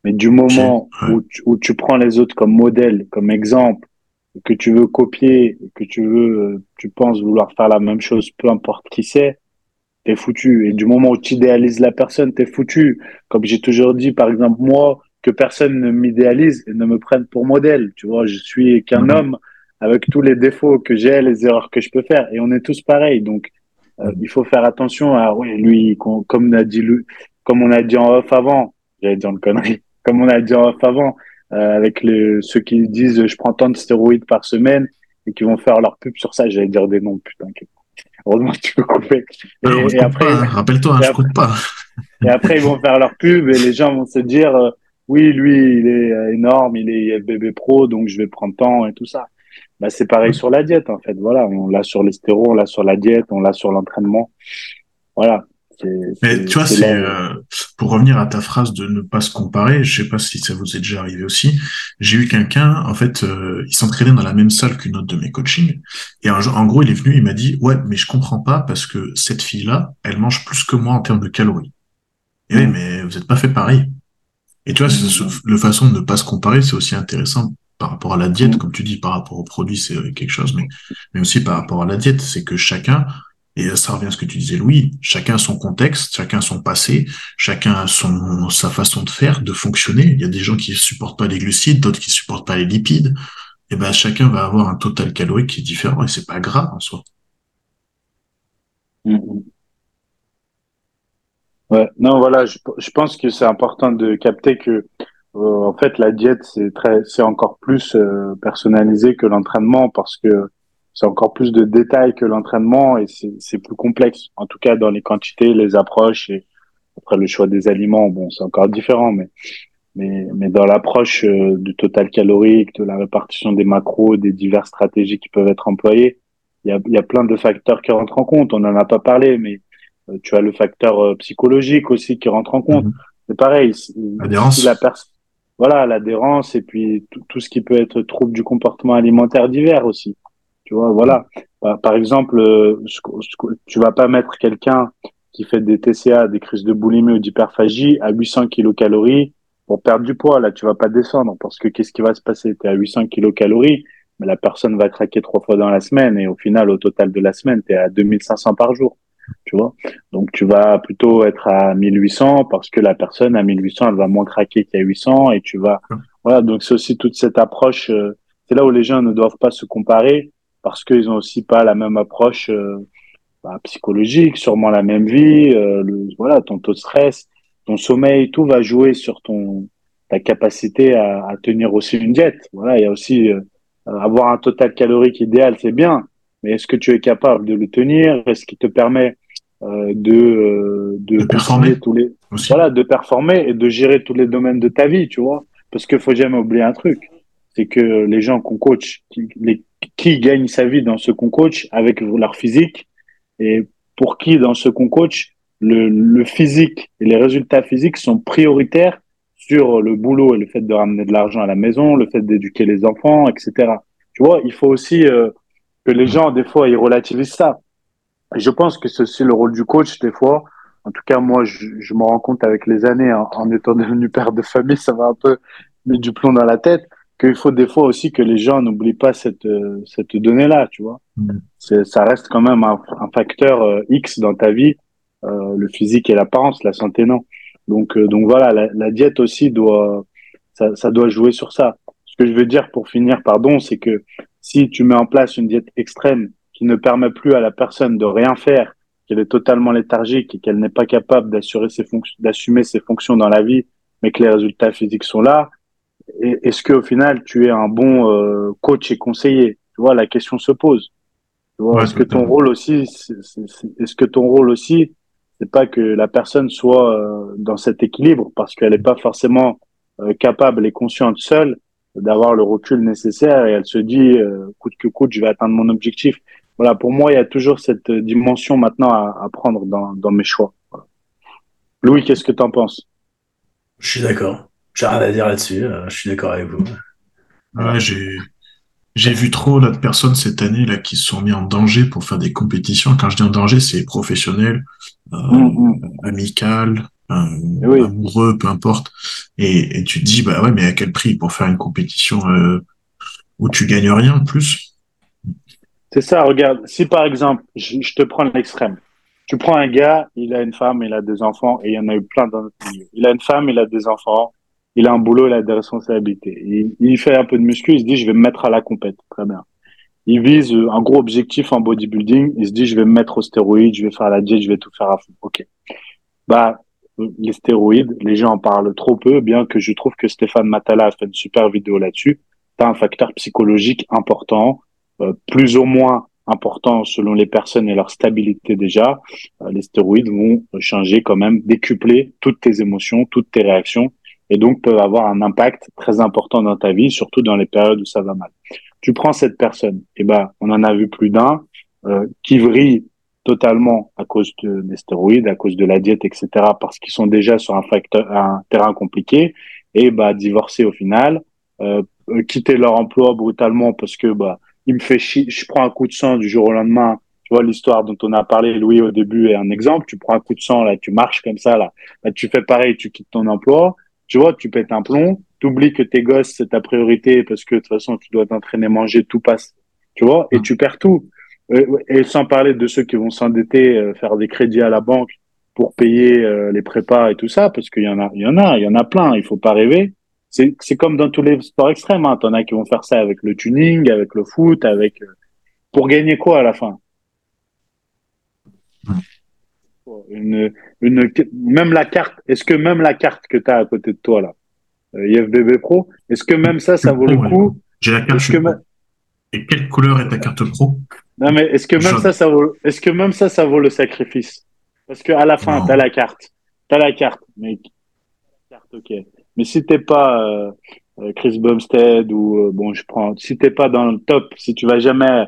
Mais du moment où, tu, où tu prends les autres comme modèle, comme exemple, que tu veux copier, que tu veux, tu penses vouloir faire la même chose, peu importe qui c'est, t'es foutu. Et du moment où tu idéalises la personne, t'es foutu. Comme j'ai toujours dit, par exemple, moi, que personne ne m'idéalise et ne me prenne pour modèle. Tu vois, je suis qu'un mhm. homme avec tous les défauts que j'ai, les erreurs que je peux faire. Et on est tous pareils. Donc, euh, il faut faire attention à, oui, lui, comme on a dit, comme on a dit en off avant, j'allais dire une connerie, [LAUGHS] comme on a dit en off avant, euh, avec les, ceux qui disent je prends tant de stéroïdes par semaine et qui vont faire leur pub sur ça, j'allais dire des noms, putain. Heureusement que tu peux couper. Et, après, hein. rappelle-toi, hein, je coupe pas. et après, ils vont faire leur pub et les gens vont se dire, euh, oui, lui, il est euh, énorme, il est bébé pro, donc je vais prendre temps et tout ça. Bah, c'est pareil sur la diète, en fait. Voilà, on l'a sur les on l'a sur la diète, on l'a sur l'entraînement. Voilà. Mais tu vois, c'est euh, pour revenir à ta phrase de ne pas se comparer. Je sais pas si ça vous est déjà arrivé aussi. J'ai eu quelqu'un, en fait, euh, il s'entraînait dans la même salle qu'une autre de mes coachings. Et en gros, il est venu, il m'a dit, ouais, mais je comprends pas parce que cette fille-là, elle mange plus que moi en termes de calories. Et oui, mm. mais vous êtes pas fait pareil. Et tu vois, mm. le façon de ne pas se comparer, c'est aussi intéressant par rapport à la diète, mm. comme tu dis, par rapport au produit, c'est quelque chose, mais, mais aussi par rapport à la diète, c'est que chacun, et ça revient à ce que tu disais, Louis, chacun a son contexte, chacun son passé, chacun a son, sa façon de faire, de fonctionner. Il y a des gens qui supportent pas les glucides, d'autres qui supportent pas les lipides. Et ben, chacun va avoir un total calorique qui est différent et c'est pas grave en soi. Mm-hmm. Ouais, non, voilà, je, pense que c'est important de capter que, euh, en fait, la diète, c'est très, c'est encore plus euh, personnalisé que l'entraînement parce que c'est encore plus de détails que l'entraînement et c'est plus complexe. En tout cas, dans les quantités, les approches et après le choix des aliments, bon, c'est encore différent, mais mais, mais dans l'approche euh, du total calorique, de la répartition des macros, des diverses stratégies qui peuvent être employées, il y a, y a plein de facteurs qui rentrent en compte. On n'en a pas parlé, mais tu as le facteur euh, psychologique aussi qui rentre en compte. Mhm. C'est pareil. L'adhérence. La voilà, l'adhérence et puis tout, ce qui peut être trouble du comportement alimentaire divers aussi. Tu vois, voilà. Par, exemple, euh, tu vas pas mettre quelqu'un qui fait des TCA, des crises de boulimie ou d'hyperphagie à 800 kilocalories pour perdre du poids. Là, tu vas pas descendre parce que qu'est-ce qui va se passer? Tu es à 800 kilocalories, mais la personne va craquer trois fois dans la semaine et au final, au total de la semaine, tu es à 2500 par jour. Tu vois Donc, tu vas plutôt être à 1800 parce que la personne à 1800, elle va moins craquer qu'à 800 et tu vas. Voilà, donc c'est aussi toute cette approche. Euh, c'est là où les gens ne doivent pas se comparer parce qu'ils ont aussi pas la même approche euh, bah, psychologique, sûrement la même vie, euh, le, voilà, ton taux de stress, ton sommeil, tout va jouer sur ton ta capacité à, à tenir aussi une diète. Voilà, il y a aussi euh, avoir un total calorique idéal, c'est bien, mais est-ce que tu es capable de le tenir? Est-ce qu'il te permet euh, de, euh, de, performer. tous les voilà de performer et de gérer tous les domaines de ta vie, tu vois? Parce qu'il faut jamais oublier un truc, c'est que les gens qu'on coach, qui, les, qui gagnent sa vie dans ce qu'on coach avec leur physique et pour qui dans ce qu'on coach le, le physique et les résultats physiques sont prioritaires sur le boulot et le fait de ramener de l'argent à la maison, le fait d'éduquer les enfants, etc. Tu vois, il faut aussi euh, que les gens, des fois, ils relativisent ça. Et je pense que c'est aussi le rôle du coach, des fois. En tout cas, moi, je, je me rends compte avec les années, hein, en étant [LAUGHS] devenu père de famille, ça m'a un peu mis du plomb dans la tête, qu'il faut des fois aussi que les gens n'oublient pas cette, euh, cette donnée-là, tu vois. Mm. Ça reste quand même un, un facteur euh, X dans ta vie, le physique et l'apparence, la santé, non. Donc, euh, donc voilà, la, la, diète aussi doit, ça, ça, doit jouer sur ça. Ce que je veux dire pour finir, pardon, c'est que si tu mets en place une diète extrême qui ne permet plus à la personne de rien faire, qu'elle est totalement léthargique et qu'elle n'est pas capable d'assurer ses fonctions, d'assumer ses fonctions dans la vie, mais que les résultats physiques sont là, est-ce que au final tu es un bon euh, coach et conseiller? Tu vois, la question se pose. est-ce que ton rôle aussi, est-ce que ton rôle aussi, c'est pas que la personne soit euh, dans cet équilibre parce qu'elle n'est pas forcément euh, capable et consciente seule d'avoir le recul nécessaire et elle se dit euh, coûte que coûte je vais atteindre mon objectif. Voilà pour moi il y a toujours cette dimension maintenant à, à prendre dans, dans mes choix. Louis qu'est-ce que tu en penses? Je suis d'accord. J'ai rien à dire là-dessus je suis d'accord avec vous. Ouais, j'ai j'ai vu trop là, de personnes cette année là qui se sont mis en danger pour faire des compétitions. Quand je dis en danger, c'est professionnel, euh, mm, mm. Euh, amoureux, peu importe. Et, et, tu te dis bah ouais, mais à quel prix pour faire une compétition euh, où tu gagnes rien en plus? C'est ça. Regarde, si par exemple, je, je te prends l'extrême. Tu prends un gars, il a une femme, il a des enfants, et il y en a eu plein dans notre milieu. Il a une femme, il a des enfants, il a un boulot, il a des responsabilités. Il, il, fait un peu de muscu, il se dit, je vais me mettre à la compète. Très bien. Il vise un gros objectif en bodybuilding, il se dit, je vais me mettre aux stéroïdes, je vais faire la diète, je vais tout faire à fond. OK. Bah, les stéroïdes, les gens en parlent trop peu, bien que je trouve que Stéphane Matala a fait une super vidéo là-dessus. Tu un facteur psychologique important, euh, plus ou moins important selon les personnes et leur stabilité déjà. Euh, les stéroïdes vont changer quand même, décupler toutes tes émotions, toutes tes réactions et donc peuvent avoir un impact très important dans ta vie, surtout dans les périodes où ça va mal. Tu prends cette personne, et ben on en a vu plus d'un euh, qui vrille totalement à cause de, des stéroïdes, à cause de la diète, etc., parce qu'ils sont déjà sur un facteur, un terrain compliqué, et bah divorcer au final, euh, quitter leur emploi brutalement parce que bah il me fait chier, je prends un coup de sang du jour au lendemain. Tu vois l'histoire dont on a parlé, Louis au début est un exemple. Tu prends un coup de sang là, tu marches comme ça là, là tu fais pareil, tu quittes ton emploi tu vois, tu pètes un plomb, tu oublies que tes gosses, c'est ta priorité parce que de toute façon, tu dois t'entraîner, manger, tout passe, tu vois, et tu perds tout. Euh, et sans parler de ceux qui vont s'endetter, euh, faire des crédits à la banque pour payer euh, les prépas et tout ça, parce qu'il y en a, il y en a, il y en a plein, il faut pas rêver. C'est, c'est comme dans tous les sports extrêmes, hein. T'en as qui vont faire ça avec le tuning, avec le foot, avec, pour gagner quoi à la fin? Une, une, même la carte, est-ce que même la carte que tu as à côté de toi là, euh, IFBB Pro, est-ce que même ça, ça vaut le coup? J'ai la carte. Et quelle couleur est ta carte Pro? Non mais est-ce que même ça, ça vaut, est-ce que même ça, ça vaut le sacrifice? Parce que à la fin, tu as la carte, t'as la carte, mais carte, ok. Mais si t'es pas euh, euh, Chris Bumstead ou bon, je prends, si t'es pas dans le top, si tu vas jamais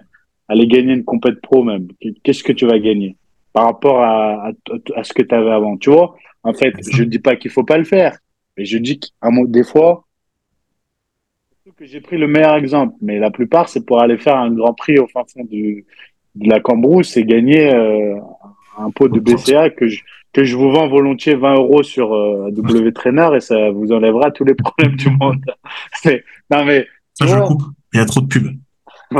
aller gagner une compète pro même, qu'est-ce que tu vas gagner? Par rapport à, à, à ce que tu avais avant. Tu vois, en fait, je dis pas qu'il faut pas le faire, mais je dis qu'à des fois, que j'ai pris le meilleur exemple, mais la plupart, c'est pour aller faire un grand prix au fin fond du, de la Cambrousse et gagner euh, un pot de BCA que je, que je vous vends volontiers 20 euros sur euh, W Trainer et ça vous enlèvera tous les problèmes du monde. [LAUGHS] non mais ça je coupe. Il y a trop de pubs. [LAUGHS]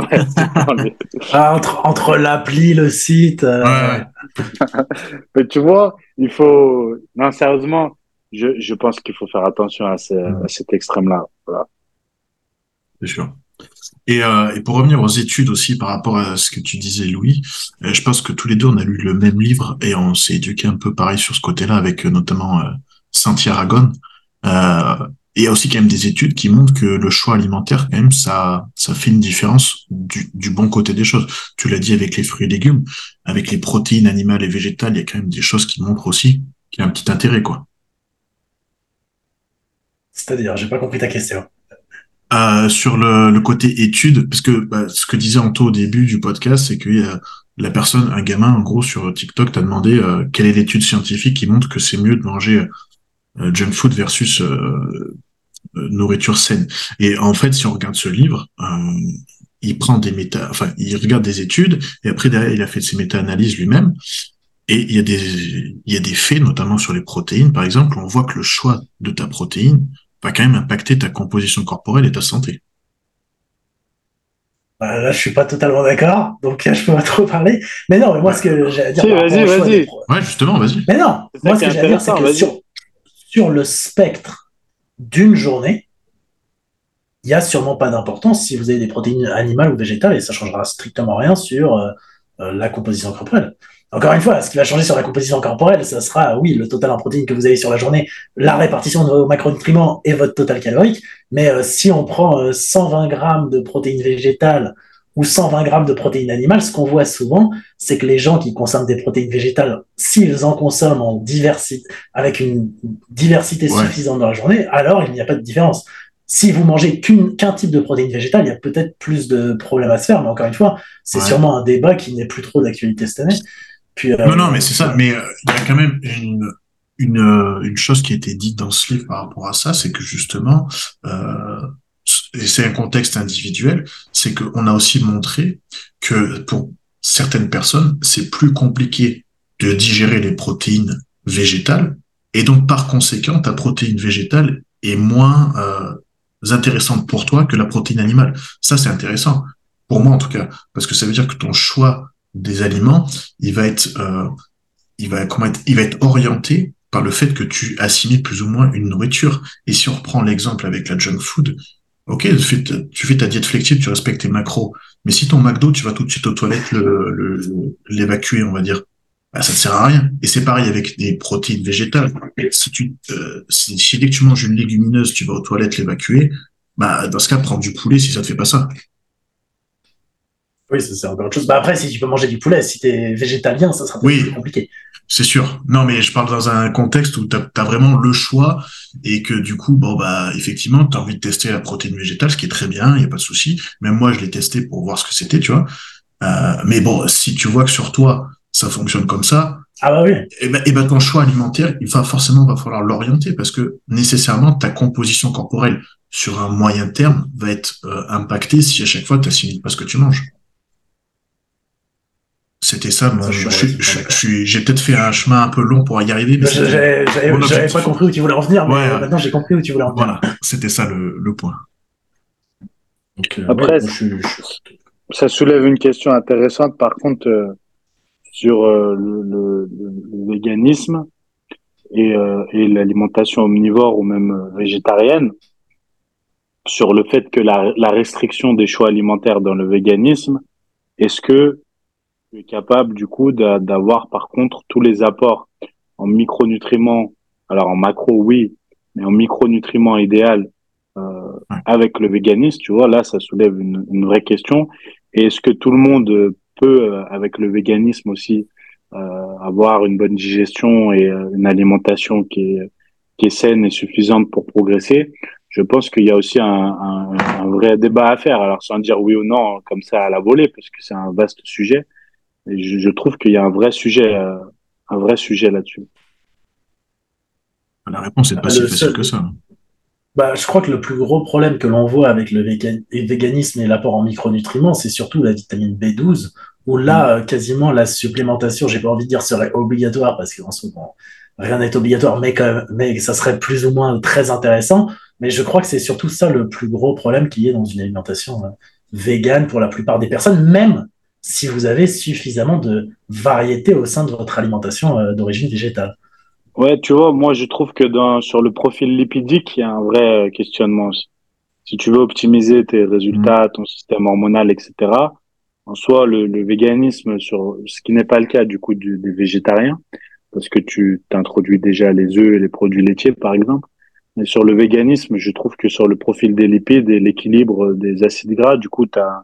ah, entre, entre l'appli, le site. Euh, [LAUGHS] Mais tu vois, il faut. Non, sérieusement, je, je pense qu'il faut faire attention à, à cet extrême-là. Voilà. C'est sûr. Et, euh, et, pour revenir aux études aussi par rapport à ce que tu disais, Louis, euh, je pense que tous les deux on a lu le même livre et on s'est éduqué un peu pareil sur ce côté-là avec euh, notamment euh, Saint Aragon. Euh, il y a aussi quand même des études qui montrent que le choix alimentaire, quand même, ça, ça fait une différence du, du bon côté des choses. Tu l'as dit avec les fruits et légumes, avec les protéines animales et végétales, il y a quand même des choses qui montrent aussi qu'il y a un petit intérêt, quoi. C'est-à-dire, j'ai pas compris ta question. Euh, sur le, le, côté études, parce que bah, ce que disait Anto au début du podcast, c'est que la personne, un gamin, en gros, sur TikTok, t'a demandé euh, quelle est l'étude scientifique qui montre que c'est mieux de manger euh, junk food versus euh, nourriture saine. Et en fait, si on regarde ce livre, il prend des méta, enfin, il regarde des études, et après derrière, il a fait ses méta-analyses lui-même. Et il y a des, il y a des faits, notamment sur les protéines, par exemple, on voit que le choix de ta protéine va quand même impacter ta composition corporelle et ta santé. Bah, là, je suis pas totalement d'accord, donc là, je peux pas trop parler. Mais non, mais moi, ce que j'ai à dire. vas-y, vas-y. Ouais, justement, vas-y. Mais non, moi, ce que j'ai à dire, c'est que sur, sur, le spectre d'une journée, il y a sûrement pas d'importance si vous avez des protéines animales ou végétales, et ça changera strictement rien sur euh, euh, la composition corporelle. Encore une fois, ce qui va changer sur la composition corporelle, ça sera, oui, le total en protéines que vous avez sur la journée, la répartition de vos macronutriments et votre total calorique. Mais euh, si on prend 120 euh, grammes de protéines végétales ou 120 grammes de protéines animales, ce qu'on voit souvent, c'est que les gens qui consomment des protéines végétales, s'ils en consomment en diversité, avec une diversité suffisante dans la journée, alors il n'y a pas de différence si vous mangez qu'un type de protéines végétales, il y a peut-être plus de problèmes à se faire. Mais encore une fois, c'est sûrement un débat qui n'est plus trop d'actualité cette année. Euh, non, non, mais c'est ça. Mais euh, il y a quand même une, une, euh, une, chose qui a été dite dans ce livre par rapport à ça, c'est que justement, et c'est un contexte individuel, c'est qu'on a aussi montré que pour certaines personnes, c'est plus compliqué de digérer les protéines végétales, et donc par conséquent, ta protéine végétale est moins euh, intéressante pour toi que la protéine animale. Ça, c'est intéressant pour moi en tout cas, parce que ça veut dire que ton choix des aliments, il va être, euh, il va comment il va être orienté par le fait que tu assimiles plus ou moins une nourriture. Et si on reprend l'exemple avec la junk food, ok, tu fais, ta diète flexible, tu respectes tes macros, mais si ton McDo, tu vas tout de suite aux toilettes l'évacuer, le, on va dire, bah, ça ne sert à rien. Et c'est pareil avec des protéines végétales. Si tu, euh, si, dès que tu manges une légumineuse, tu vas aux toilettes l'évacuer, bah, dans ce cas, prends du poulet si ça te fait pas ça. Oui, c'est encore autre chose. Bah après, si tu peux manger du poulet, si tu es végétalien, ça sera oui, plus compliqué. C'est sûr. Non, mais je parle dans un contexte où tu as, vraiment le choix et que du coup, bon, bah, effectivement, tu as envie de tester la protéine végétale, ce qui est très bien, il n'y a pas de souci. Même moi, je l'ai testé pour voir ce que c'était, tu vois. Euh, mais bon, si tu vois que sur toi, ça fonctionne comme ça, ah bah oui. Et eh ben, et ben ton choix alimentaire, il va forcément va falloir l'orienter parce que nécessairement ta composition corporelle sur un moyen terme va être euh, impactée si à chaque fois tu n'assimiles pas ce que tu manges. C'était ça, moi. J'ai peut-être fait un chemin un peu long pour y arriver. J'avais pas compris où tu voulais en venir, mais maintenant j'ai compris où tu voulais en venir. Voilà, c'était ça le, le point. Euh, Après, ça soulève une question intéressante, par contre, euh, sur euh, le, le, véganisme et, et l'alimentation omnivore ou même végétarienne, sur le fait que la, la restriction des choix alimentaires dans le véganisme, est-ce que est capable du coup d'avoir par contre tous les apports en micronutriments, alors en macro oui, mais en micronutriments idéal euh, avec le véganisme, tu vois, là ça soulève une, une vraie question. Et est-ce que tout le monde peut, euh, avec le véganisme aussi, euh, avoir une bonne digestion et euh, une alimentation qui est, qui est saine et suffisante pour progresser? Je pense qu'il y a aussi un, un, un, vrai débat à faire. Alors sans dire oui ou non comme ça à la volée, parce que c'est un vaste sujet je, trouve qu'il y a un vrai sujet, euh, un vrai sujet là-dessus. La réponse n'est pas si facile que ça. Bah, je crois que le plus gros problème que l'on voit avec le véganisme et l'apport en micronutriments, c'est surtout la vitamine B12, où là, mm. euh, quasiment la supplémentation, j'ai pas envie de dire serait obligatoire, parce qu'en ce moment, rien n'est obligatoire, mais quand même, mais ça serait plus ou moins très intéressant. Mais je crois que c'est surtout ça le plus gros problème qu'il y ait dans une alimentation hein, vegan pour la plupart des personnes, même si vous avez suffisamment de variété au sein de votre alimentation euh, d'origine végétale. Ouais, tu vois, moi je trouve que dans, sur le profil lipidique, il y a un vrai euh, questionnement aussi. Si tu veux optimiser tes résultats, ton système hormonal, etc., en soi, le, le véganisme, sur ce qui n'est pas le cas du coup du, des végétariens, parce que tu t'introduis déjà les œufs et les produits laitiers, par exemple. Mais sur le véganisme, je trouve que sur le profil des lipides et l'équilibre des acides gras, du coup, tu as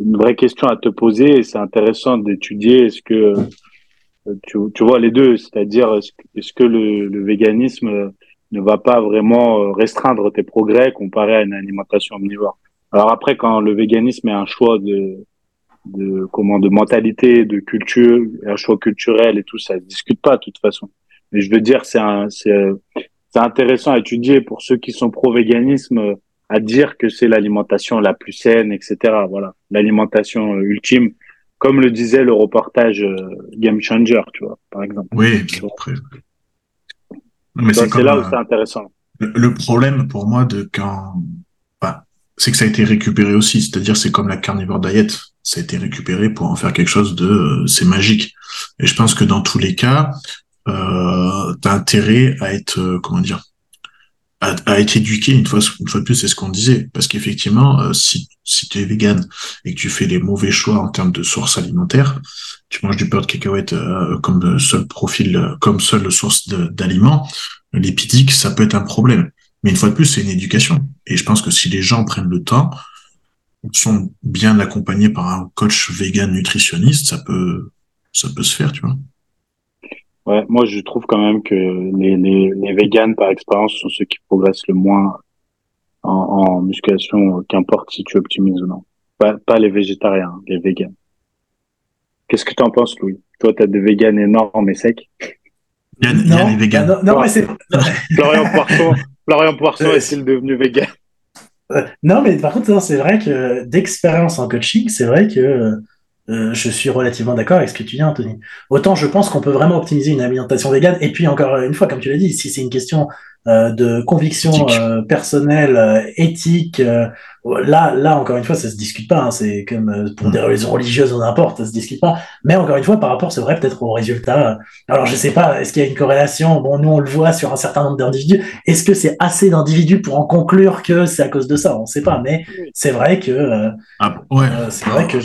une vraie question à te poser c'est intéressant d'étudier est-ce que tu, tu, vois les deux, c'est-à-dire est-ce que, le, le, véganisme ne va pas vraiment restreindre tes progrès comparé à une alimentation omnivore? Alors après, quand le véganisme est un choix de, de comment de mentalité, de culture, un choix culturel et tout, ça se discute pas de toute façon. Mais je veux dire, c'est c'est c'est intéressant à étudier pour ceux qui sont pro-véganisme à dire que c'est l'alimentation la plus saine, etc. Voilà, l'alimentation euh, ultime, comme le disait le reportage euh, Game Changer, tu vois, par exemple. Oui, après. Mais c'est là où c'est intéressant. Le problème pour moi de quand, enfin, c'est que ça a été récupéré aussi, c'est-à-dire c'est comme la carnivore diet, ça a été récupéré pour en faire quelque chose de, euh, c'est magique. Et je pense que dans tous les cas, euh, t'as intérêt à être, comment dire, à, être éduqué une fois, une fois de plus, c'est ce qu'on disait. Parce qu'effectivement, euh, si, si tu es vegan et que tu fais les mauvais choix en termes de sources alimentaires, tu manges du beurre de cacahuète euh, comme seul profil, euh, comme seule source d'aliments, l'épidique, ça peut être un problème. Mais une fois de plus, c'est une éducation. Et je pense que si les gens prennent le temps, sont bien accompagnés par un coach vegan nutritionniste, ça peut, ça peut se faire, tu vois. Ouais, moi je trouve quand même que les, les, les véganes par expérience sont ceux qui progressent le moins en, en musculation, qu'importe si tu optimises ou non. Pas, pas les végétariens, les véganes. Qu'est-ce que tu en penses, Louis? Toi, tu as des véganes énormes et secs? Il y a, il y a les véganes. Non, non, mais c'est. [LAUGHS] Florian Poisson, Florian Poisson est-il devenu vegan Non, mais par contre, c'est vrai que d'expérience en coaching, c'est vrai que euh, je suis relativement d'accord avec ce que tu dis, Anthony. Autant je pense qu'on peut vraiment optimiser une alimentation végane. Et puis encore une fois, comme tu l'as dit, si c'est une question de conviction euh, personnelle, euh, éthique. là, là, encore une fois, ça se discute pas. Hein, c'est comme pour des raisons religieuses ou n'importe, ça se discute pas. Mais encore une fois, par rapport, c'est vrai, peut-être aux résultats. Alors, je sais pas, est-ce qu'il y a une corrélation? Bon, nous, on le voit sur un certain nombre d'individus. Est-ce que c'est assez d'individus pour en conclure que c'est à cause de ça? On ne sait pas. Mais c'est vrai que ah, ouais. c'est vrai que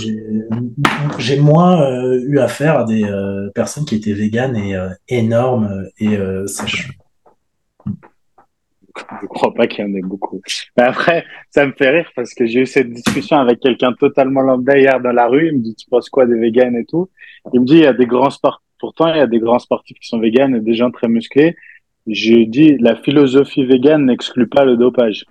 j'ai moins eu affaire à des personnes qui étaient véganes et énormes et ça je crois pas qu'il y en ait beaucoup. Mais après, ça me fait rire parce que j'ai eu cette discussion avec quelqu'un totalement lambda hier dans la rue. Il me dit, tu penses quoi des véganes et tout? Il me dit, il y a des grands sports, pourtant, il y a des grands sportifs qui sont véganes et des gens très musclés. J'ai dit, la philosophie végane n'exclut pas le dopage.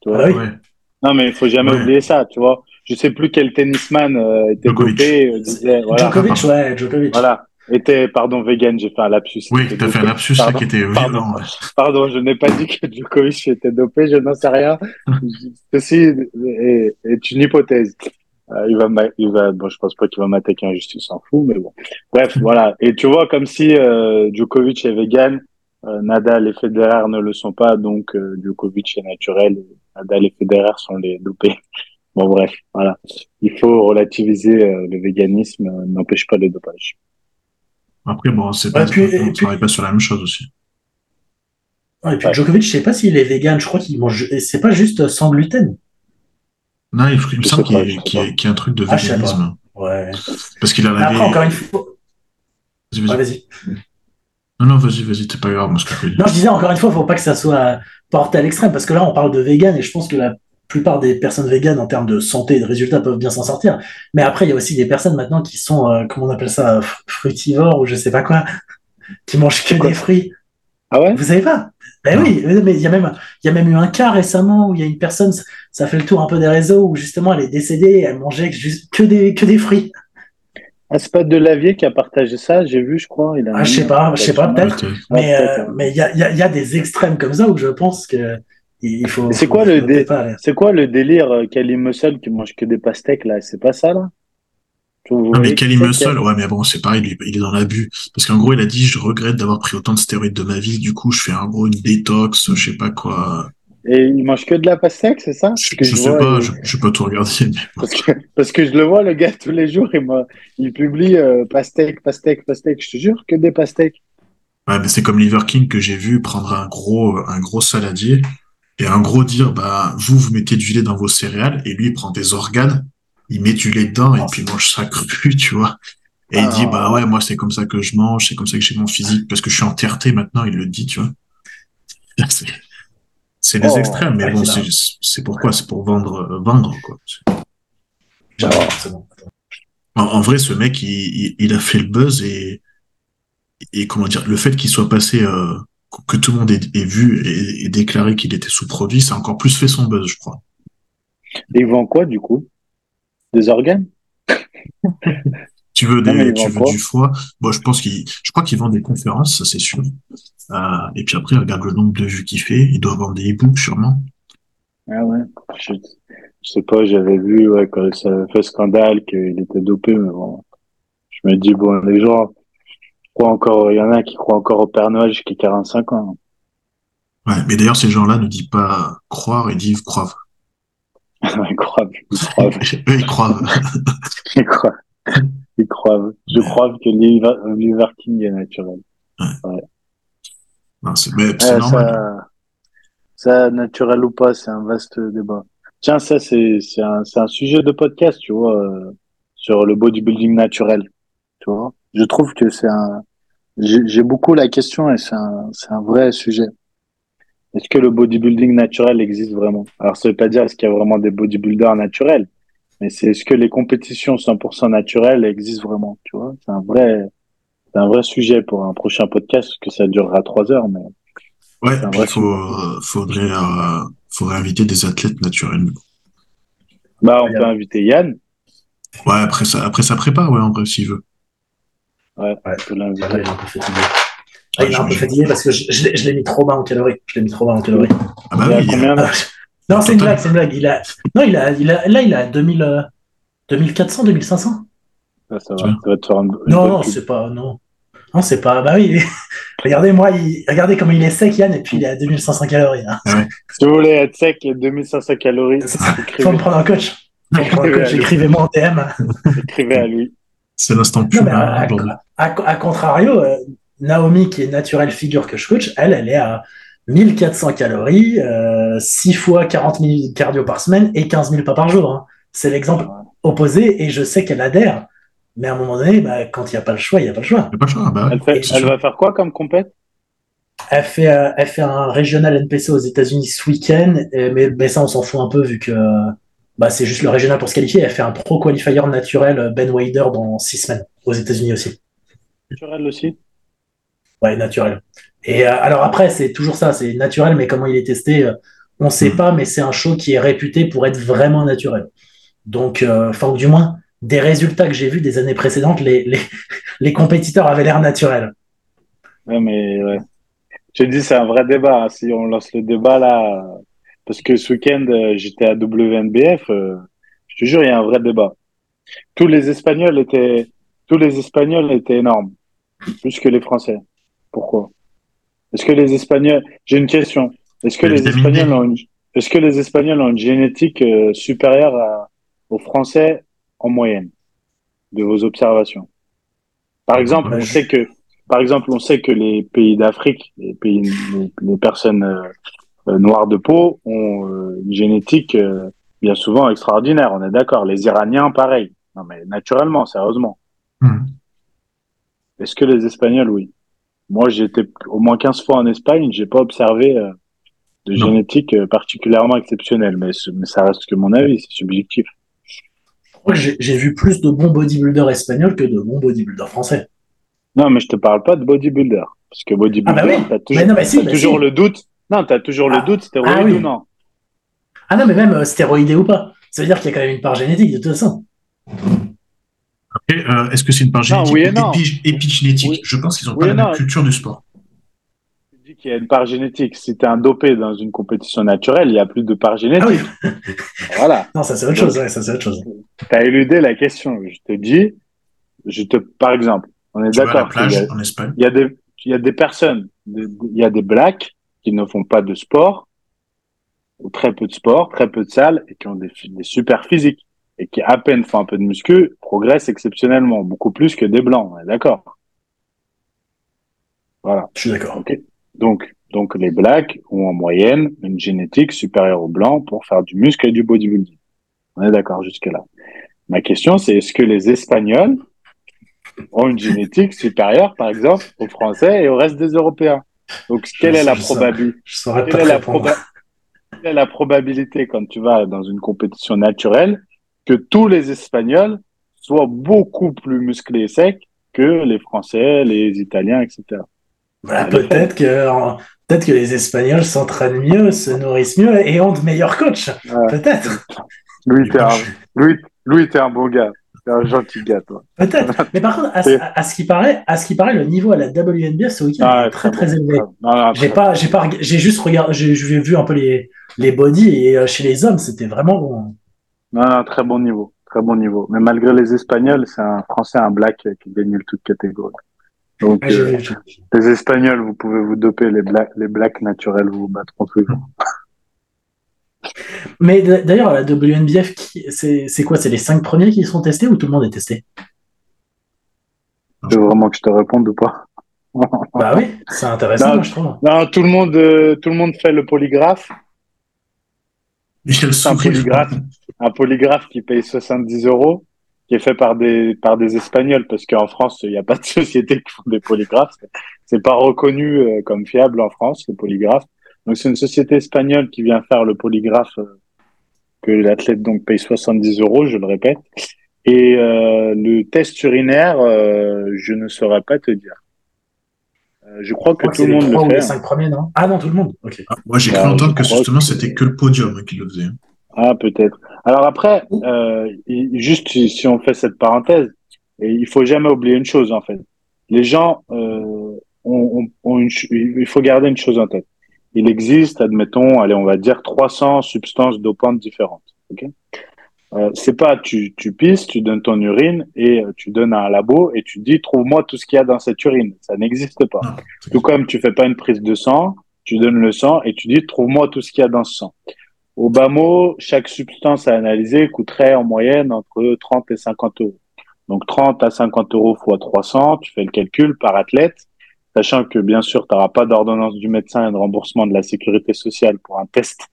Tu vois? Ah non, mais il faut jamais oublier ça, tu vois? Je sais plus quel tennisman euh, était dopé, euh, disait, voilà. Djokovic, ouais, Djokovic. Voilà était, pardon, vegan, j'ai fait un lapsus. Oui, tu as fait un lapsus là, qui était violent. Pardon, je n'ai pas dit que Djokovic était dopé, je n'en sais rien. [LAUGHS] Ceci est, est, une hypothèse. Euh, il va, il va, bon, je pense pas qu'il va m'attaquer en justice, s'en fout, mais bon. Bref, [LAUGHS] voilà. Et tu vois, comme si euh, Djokovic est vegan, euh, Nadal et Federer ne le sont pas, donc euh, Djokovic est naturel, Nadal et Federer sont les dopés. Bon, bref, voilà. Il faut relativiser euh, le véganisme, n'empêche pas le dopage. Après, bon, c'est pas, on travaille pas sur la même chose aussi. et puis Djokovic, je sais pas s'il est vegan, je crois qu'il mange, c'est pas juste sans gluten. Non, il, me semble qu'il y, a un truc de ah, véganisme. ouais. Parce qu'il en avait. Après, encore une fois. Vas-y, vas-y. vas-y. Non, non, vas-y, vas-y, t'es pas grave, moi, je Non, je disais encore une fois, faut pas que ça soit porté à l'extrême, parce que là, on parle de vegan, et je pense que la plupart des personnes véganes en termes de santé et de résultats peuvent bien s'en sortir. Mais après, il y a aussi des personnes maintenant qui sont, euh, comment on appelle ça, frutivores ou je sais pas quoi, [LAUGHS] qui mangent que des fruits. Ah ouais? Vous savez pas? Ben oui, mais il y a même, il y a même eu un cas récemment où il y a une personne, ça fait le tour un peu des réseaux où justement elle est décédée, elle mangeait juste que des, que des fruits. Ah, c'est pas Delavier qui a partagé ça, j'ai vu, je crois. Il a ah, je sais pas, je sais pas, peut-être. Mais euh, mais il y a, y a des extrêmes comme ça où je pense que c'est quoi, le c'est quoi le délire euh, Kali Muscle qui mange que des pastèques là? C'est pas ça là? Non, mais Kali Muscle, ouais, mais bon, c'est pareil, il est dans l'abus. Parce qu'en gros, il a dit, je regrette d'avoir pris autant de stéroïdes de ma vie, du coup, je fais un gros une détox, je sais pas quoi. Et il mange que de la pastèque, c'est ça? Je, que je, sais pas, je, je, peux tout regarder. Parce, que, parce que je le vois, le gars, tous les jours, il, il publie euh, pastèque, pastèque, pastèque. Je te jure, que des pastèques. Ouais, mais c'est comme Liver King que j'ai vu prendre un gros, un gros saladier et un gros dire, bah, vous, vous mettez du lait dans vos céréales et lui, il prend des organes, il met du lait dedans et puis il mange ça [LAUGHS] cru, tu vois. Et il dit, bah ouais, moi, c'est comme ça que je mange, c'est comme ça que j'ai mon physique, parce que je suis en maintenant, il le dit, tu vois. [LAUGHS] C'est les oh, extrêmes, mais bon, c'est pourquoi C'est pour vendre, vendre, quoi. En, vrai, ce mec, il, il, a fait le buzz et, et comment dire, le fait qu'il soit passé, euh, que tout le monde ait, vu et, déclaré qu'il était sous-produit, ça a encore plus fait son buzz, je crois. Et il vend quoi, du coup? Des organes? [LAUGHS] Tu veux, des, tu veux du foie? Bon, je pense qu'il, je crois qu'il vend des conférences, ça c'est sûr. Euh, et puis après, regarde le nombre de vues qu'il fait. Il doit vendre des e-books sûrement. Ah ouais. Je, sais pas, j'avais vu ouais, quand ça fait scandale qu'il était dopé, mais bon. Je me dis bon, les gens croient encore. Il y en a qui croient encore au Père Noël jusqu'à 45 ans. Ouais, mais d'ailleurs, ces gens-là ne disent pas croire, ils disent croivent. [LAUGHS] ils croivent. Ils croivent. [LAUGHS] Eux, ils croivent. [LAUGHS] ils croivent. Ils croivent. Je crois que l'Iverking est naturel. Ouais. c'est normal. Ça, naturel ou pas, c'est un vaste débat. Tiens, ça, c'est un, un sujet de podcast, tu vois, euh, sur le bodybuilding naturel. Tu vois, je trouve que c'est un. J'ai beaucoup la question et c'est un, un vrai sujet. Est-ce que le bodybuilding naturel existe vraiment? Alors, ça veut pas dire est-ce qu'il y a vraiment des bodybuilders naturels, mais c'est est-ce que les compétitions 100% naturelles existent vraiment? Tu vois, c'est un vrai, c'est un vrai sujet pour un prochain podcast que ça durera trois heures, mais. Ouais, il faut, euh, faudrait, euh, faudrait inviter des athlètes naturels. Bah, on peut inviter Yann. Ouais, après ça, après ça prépare, ouais, en vrai, s'il veut. Ouais, ouais. il est un peu fatigué. Ah, il est un peu fatigué parce que je, je l'ai mis trop bas en calories. Je l'ai mis trop bas en calories. Ah bah oui, combien non, c'est une blague, c'est une blague. Il a... Non, il a, il a... là, il a 2000, 2400, 2500. ça, va, ça va te faire un... Non, non, c'est pas. Non, non c'est pas. Bah oui, [LAUGHS] regardez, moi, il... regardez comment il est sec, Yann, et puis il est à 2500 calories. Hein. Ah si vous voulez être sec et 2500 calories, [LAUGHS] il faut me prendre un coach. Écrivez-moi en DM. Écrivez à lui. C'est l'instant plus. À, à, contrario, euh, Naomi, qui est naturelle figure que je coach, elle, elle est à 1400 calories, euh, 6 fois 40 000 cardio par semaine et 15 000 pas par jour. Hein. C'est l'exemple opposé et je sais qu'elle adhère. Mais à un moment donné, bah, quand il n'y a pas le choix, il n'y a pas le choix. Bah elle, va faire quoi comme compète? Elle fait, euh, elle fait un régional NPC aux États-Unis ce week-end, mais, mais, ça, on s'en fout un peu vu que bah, c'est juste le régional pour se qualifier. Elle fait un pro qualifier naturel euh, Ben Wader dans 6 semaines aux États-Unis aussi. Naturel aussi Ouais, naturel. Et euh, alors après, c'est toujours ça, c'est naturel, mais comment il est testé, on ne sait hmm. pas, mais c'est un show qui est réputé pour être vraiment naturel. Donc, euh, enfin, du moins, des résultats que j'ai vus des années précédentes, les, les, [LAUGHS] les compétiteurs avaient l'air naturels. Ouais, mais ouais. Je te dis, c'est un vrai débat. Hein. Si on lance le débat là, parce que ce week-end, euh, j'étais à WNBF, euh, je te jure, il y a un vrai débat. Tous les Espagnols étaient, tous les Espagnols étaient énormes, plus que les Français. Pourquoi? Est-ce que les Espagnols, j'ai une question. Est-ce que les Espagnols ont une, est-ce que les Espagnols ont une génétique supérieure à, aux Français en moyenne? De vos observations Par exemple, on sait que par exemple, on sait que les pays d'Afrique, les pays, les, personnes euh, noires de peau ont euh, une génétique euh, bien souvent extraordinaire. On est d'accord. Les Iraniens, pareil. Non, mais naturellement, sérieusement. Hmm. Est-ce que les Espagnols, oui? Moi, j'ai été au moins 15 fois en Espagne. J'ai pas observé de génétique particulièrement exceptionnelle, mais, mais ça reste que mon avis, c'est subjectif j'ai vu plus de bons bodybuilders espagnols que de bons bodybuilders français. Non, mais je te parle pas de bodybuilder. Parce que bodybuilder, ah bah t'as toujours, toujours le doute. Non, t'as toujours le ah. doute, stéroïde ah ou non. Ah non, mais même euh, stéroïdé ou pas. Ça veut dire qu'il y a quand même une part génétique de toute façon. Euh, est-ce que c'est une part génétique ou épigénétique Je pense qu'ils n'ont pas la même culture du sport dis qu'il y a une part génétique. Si tu es un dopé dans une compétition naturelle, il y a plus de part génétique. Ah [LAUGHS] voilà. Non, ça c'est autre chose. Ouais, ça c'est autre chose. Tu as éludé la question. Je te dis, je te, par exemple, on est d'accord. Il, il y a des, il y a des personnes, il y a des blacks qui ne font pas de sport ou très peu de sport, très peu de salles et qui ont des, des super physiques et qui à peine font un peu de muscu progressent exceptionnellement, beaucoup plus que des blancs. D'accord? Voilà. Je suis d'accord. Donc, donc les blacks ont en moyenne une génétique supérieure aux blancs pour faire du muscle et du bodybuilding. On est d'accord jusque là. Ma question, c'est est-ce que les Espagnols ont une génétique supérieure, par exemple, aux Français et au reste des Européens? Donc, quelle est la probabilité quelle, est la quelle est la probabilité quand tu vas dans une compétition naturelle que tous les Espagnols soient beaucoup plus musclés et secs que les Français, les Italiens, etc. Bah, peut-être que peut-être que les Espagnols s'entraînent mieux, se nourrissent mieux et ont de meilleurs coachs. Peut-être. Louis, t'es un, Louis, Louis, un bon gars. T'es un gentil gars, toi. Peut-être. [LAUGHS] Mais par contre, à, ce qui paraît, à ce qui paraît, le niveau à la WNBA ce week-end ah, est très très, élevé. J'ai pas, j'ai pas, j'ai juste regardé, j'ai vu un peu les les bodies et euh, chez les hommes, c'était vraiment bon. Non, non, très bon niveau, très bon niveau. Mais malgré les Espagnols, c'est un Français, un Black qui gagne le toute catégorie. Donc, euh, les Espagnols, vous pouvez vous doper, les Blacks, les blacks naturels vous battront toujours. Mais d'ailleurs, la WNBF, c'est quoi? C'est les cinq premiers qui sont testés ou tout le monde est testé? Tu veux vraiment que je te réponde ou pas Bah oui, c'est intéressant, je trouve. Non, tout le monde, euh, tout le monde fait le polygraphe. un polygraphe, un polygraphe qui paye 70 euros qui est fait par des par des Espagnols parce qu'en France il n'y a pas de [LAUGHS] société qui font des polygraphes. C'est pas reconnu euh, comme fiable en France le polygraphe. Donc c'est une société espagnole qui vient faire le polygraphe euh, que l'athlète donc paye 70 euros, je le répète. Et euh, le test urinaire, je ne saurais pas te dire. je crois que tout le monde le fait. Les cinq premiers, non? Ah non, tout le monde. Ah, moi, j'ai cru bah, entendre que justement, c'était que le podium qui le faisait. Ah, peut-être. Alors après, euh, juste si on fait cette parenthèse, et il faut jamais oublier une chose en fait. Les gens euh, ont, ont une, il faut garder une chose en tête. Il existe, admettons, allez, on va dire 300 substances dopantes différentes. Ok? Euh, c'est pas tu, tu pisses, tu donnes ton urine et euh, tu donnes à un labo et tu dis trouve-moi tout ce qu'il y a dans cette urine. Ça n'existe pas. tout comme tu fais pas une prise de sang, tu donnes le sang et tu dis trouve-moi tout ce qu'il y a dans ce sang. Au bas mot, chaque substance à analyser coûterait en moyenne entre 30 et 50 euros. Donc 30 à 50 euros fois 300, tu fais le calcul par athlète, sachant que bien sûr, tu n'auras pas d'ordonnance du médecin et de remboursement de la sécurité sociale pour un test,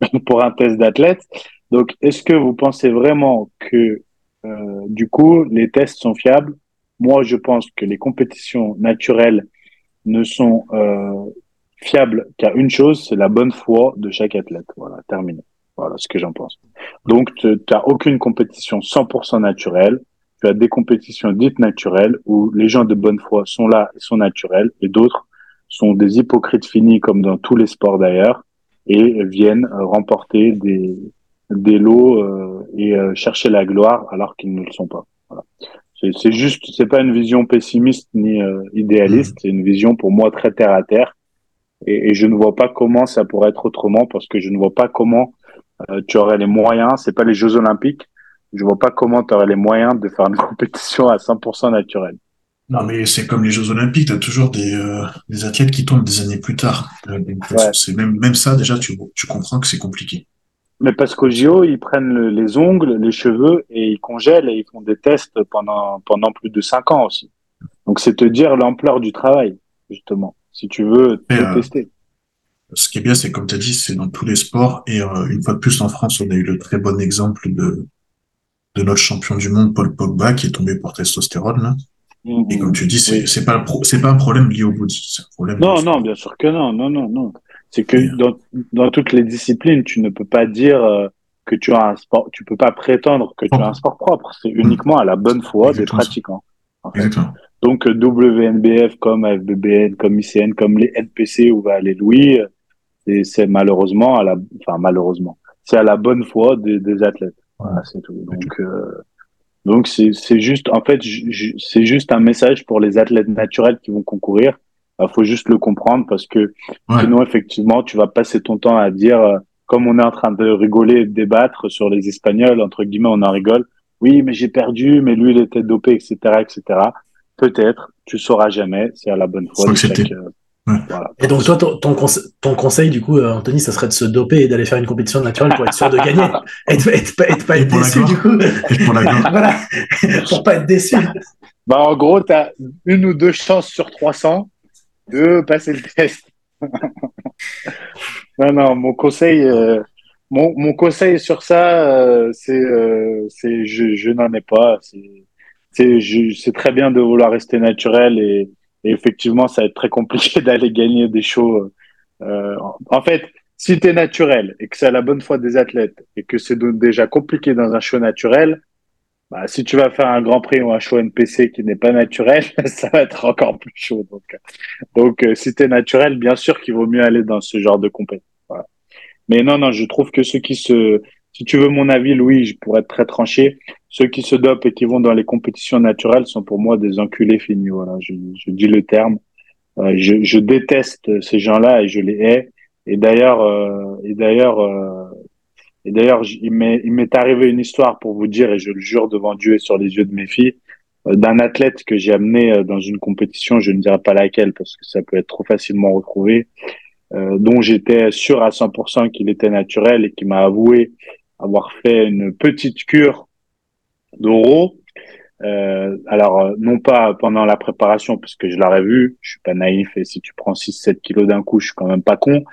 [LAUGHS] pour un test d'athlète. Donc, est-ce que vous pensez vraiment que euh, du coup, les tests sont fiables? Moi, je pense que les compétitions naturelles ne sont euh, fiable qu'à une chose, c'est la bonne foi de chaque athlète. Voilà, terminé. Voilà ce que j'en pense. Donc, tu n'as aucune compétition 100% naturelle. Tu as des compétitions dites naturelles où les gens de bonne foi sont là et sont naturels et d'autres sont des hypocrites finis comme dans tous les sports d'ailleurs et viennent euh, remporter des, des lots euh, et euh, chercher la gloire alors qu'ils ne le sont pas. Voilà. C'est juste, c'est pas une vision pessimiste ni idéaliste, mmh. c'est une vision pour moi très terre à terre et, et, je ne vois pas comment ça pourrait être autrement parce que je ne vois pas comment euh, tu aurais les moyens. C'est pas les Jeux Olympiques. Je vois pas comment tu aurais les moyens de faire une [LAUGHS] compétition à 100% naturelle. Non, mais c'est comme les Jeux Olympiques, tu as toujours des, euh, des athlètes qui tombent des années plus tard. Euh, c'est même, même ça, déjà, tu, tu comprends que c'est compliqué. Mais parce qu'au JO, ils prennent les ongles, les cheveux et ils congèlent et ils font des tests pendant, pendant plus de cinq ans aussi. Donc c'est te dire l'ampleur du travail, justement si tu veux euh, tester. Ce qui est bien, c'est comme tu as dit, c'est dans tous les sports. Et euh, une fois de plus, en France, on a eu le très bon exemple de, de notre champion du monde, Paul Pogba, qui est tombé pour testostérone. Là. Mm-hmm. Et comme tu dis, c'est c'est pas c'est pas un problème lié au body, c'est un problème. Non, non, bien sûr que non, non, non, non. C'est que dans, dans toutes les disciplines, tu ne peux pas dire euh, que tu as un sport, tu peux pas prétendre que tu as un sport propre. C'est uniquement à la bonne foi des pratiquants. Donc WNBF comme FBBN, comme ICN, comme les NPC où va aller Louis, c'est malheureusement à la, enfin malheureusement, c'est à la bonne foi des, des athlètes. Voilà, c'est tout. Donc euh, donc c'est c'est juste, en fait, c'est juste un message pour les athlètes naturels qui vont concourir. Il faut juste le comprendre parce que sinon effectivement tu vas passer ton temps à dire euh, comme on est en train de rigoler et de débattre sur les Espagnols entre guillemets on en rigole oui mais j'ai perdu mais lui il était dopé etc etc Peut-être, tu sauras jamais, c'est à la bonne fois. Euh, Et donc, toi, ton, ton, conseil, du coup, euh, Anthony, ça serait de se doper et d'aller faire une compétition naturelle pour être sûr de gagner [LAUGHS] et, de, pas être déçu, du coup. pour la [LAUGHS] voilà, pour pas être déçu. Bah, en gros, tu as une ou deux chances sur 300 de passer le test. [LAUGHS] non, non, mon conseil, euh, mon, mon, conseil sur ça, euh, c'est, c'est je, je n'en ai pas. C'est, c'est très bien de vouloir rester naturel et et effectivement, ça va être très compliqué [LAUGHS] d'aller gagner des shows. Euh, en fait, si tu es naturel et que c'est à la bonne foi des athlètes et que c'est déjà compliqué dans un show naturel, bah, si tu vas faire un Grand Prix ou un show NPC qui n'est pas naturel, [LAUGHS] ça va être encore plus chaud. Donc, donc euh, si tu es naturel, bien sûr qu'il vaut mieux aller dans ce genre de compétition. Mais non, non, je trouve que ceux qui se... Si tu veux mon avis, Louis, je pourrais être très tranché ceux qui se dopent et qui vont dans les compétitions naturelles sont pour moi des enculés finis. Voilà, je, je dis le terme. Euh, je, je, déteste ces gens-là et je les hais. Et d'ailleurs, euh, et d'ailleurs, euh, et d'ailleurs, il m'est, il m'est arrivé une histoire pour vous dire, et je le jure devant Dieu et sur les yeux de mes filles, euh, d'un athlète que j'ai amené euh, dans une compétition, je ne dirai pas laquelle parce que ça peut être trop facilement retrouvé, dont j'étais sûr à 100% qu'il était naturel et qui m'a avoué avoir fait une petite cure d'euros. Euh, alors, euh, non pas pendant la préparation, parce que je l'aurais vu, je suis pas naïf, et si tu prends 6-7 kilos d'un coup, je suis quand même pas con,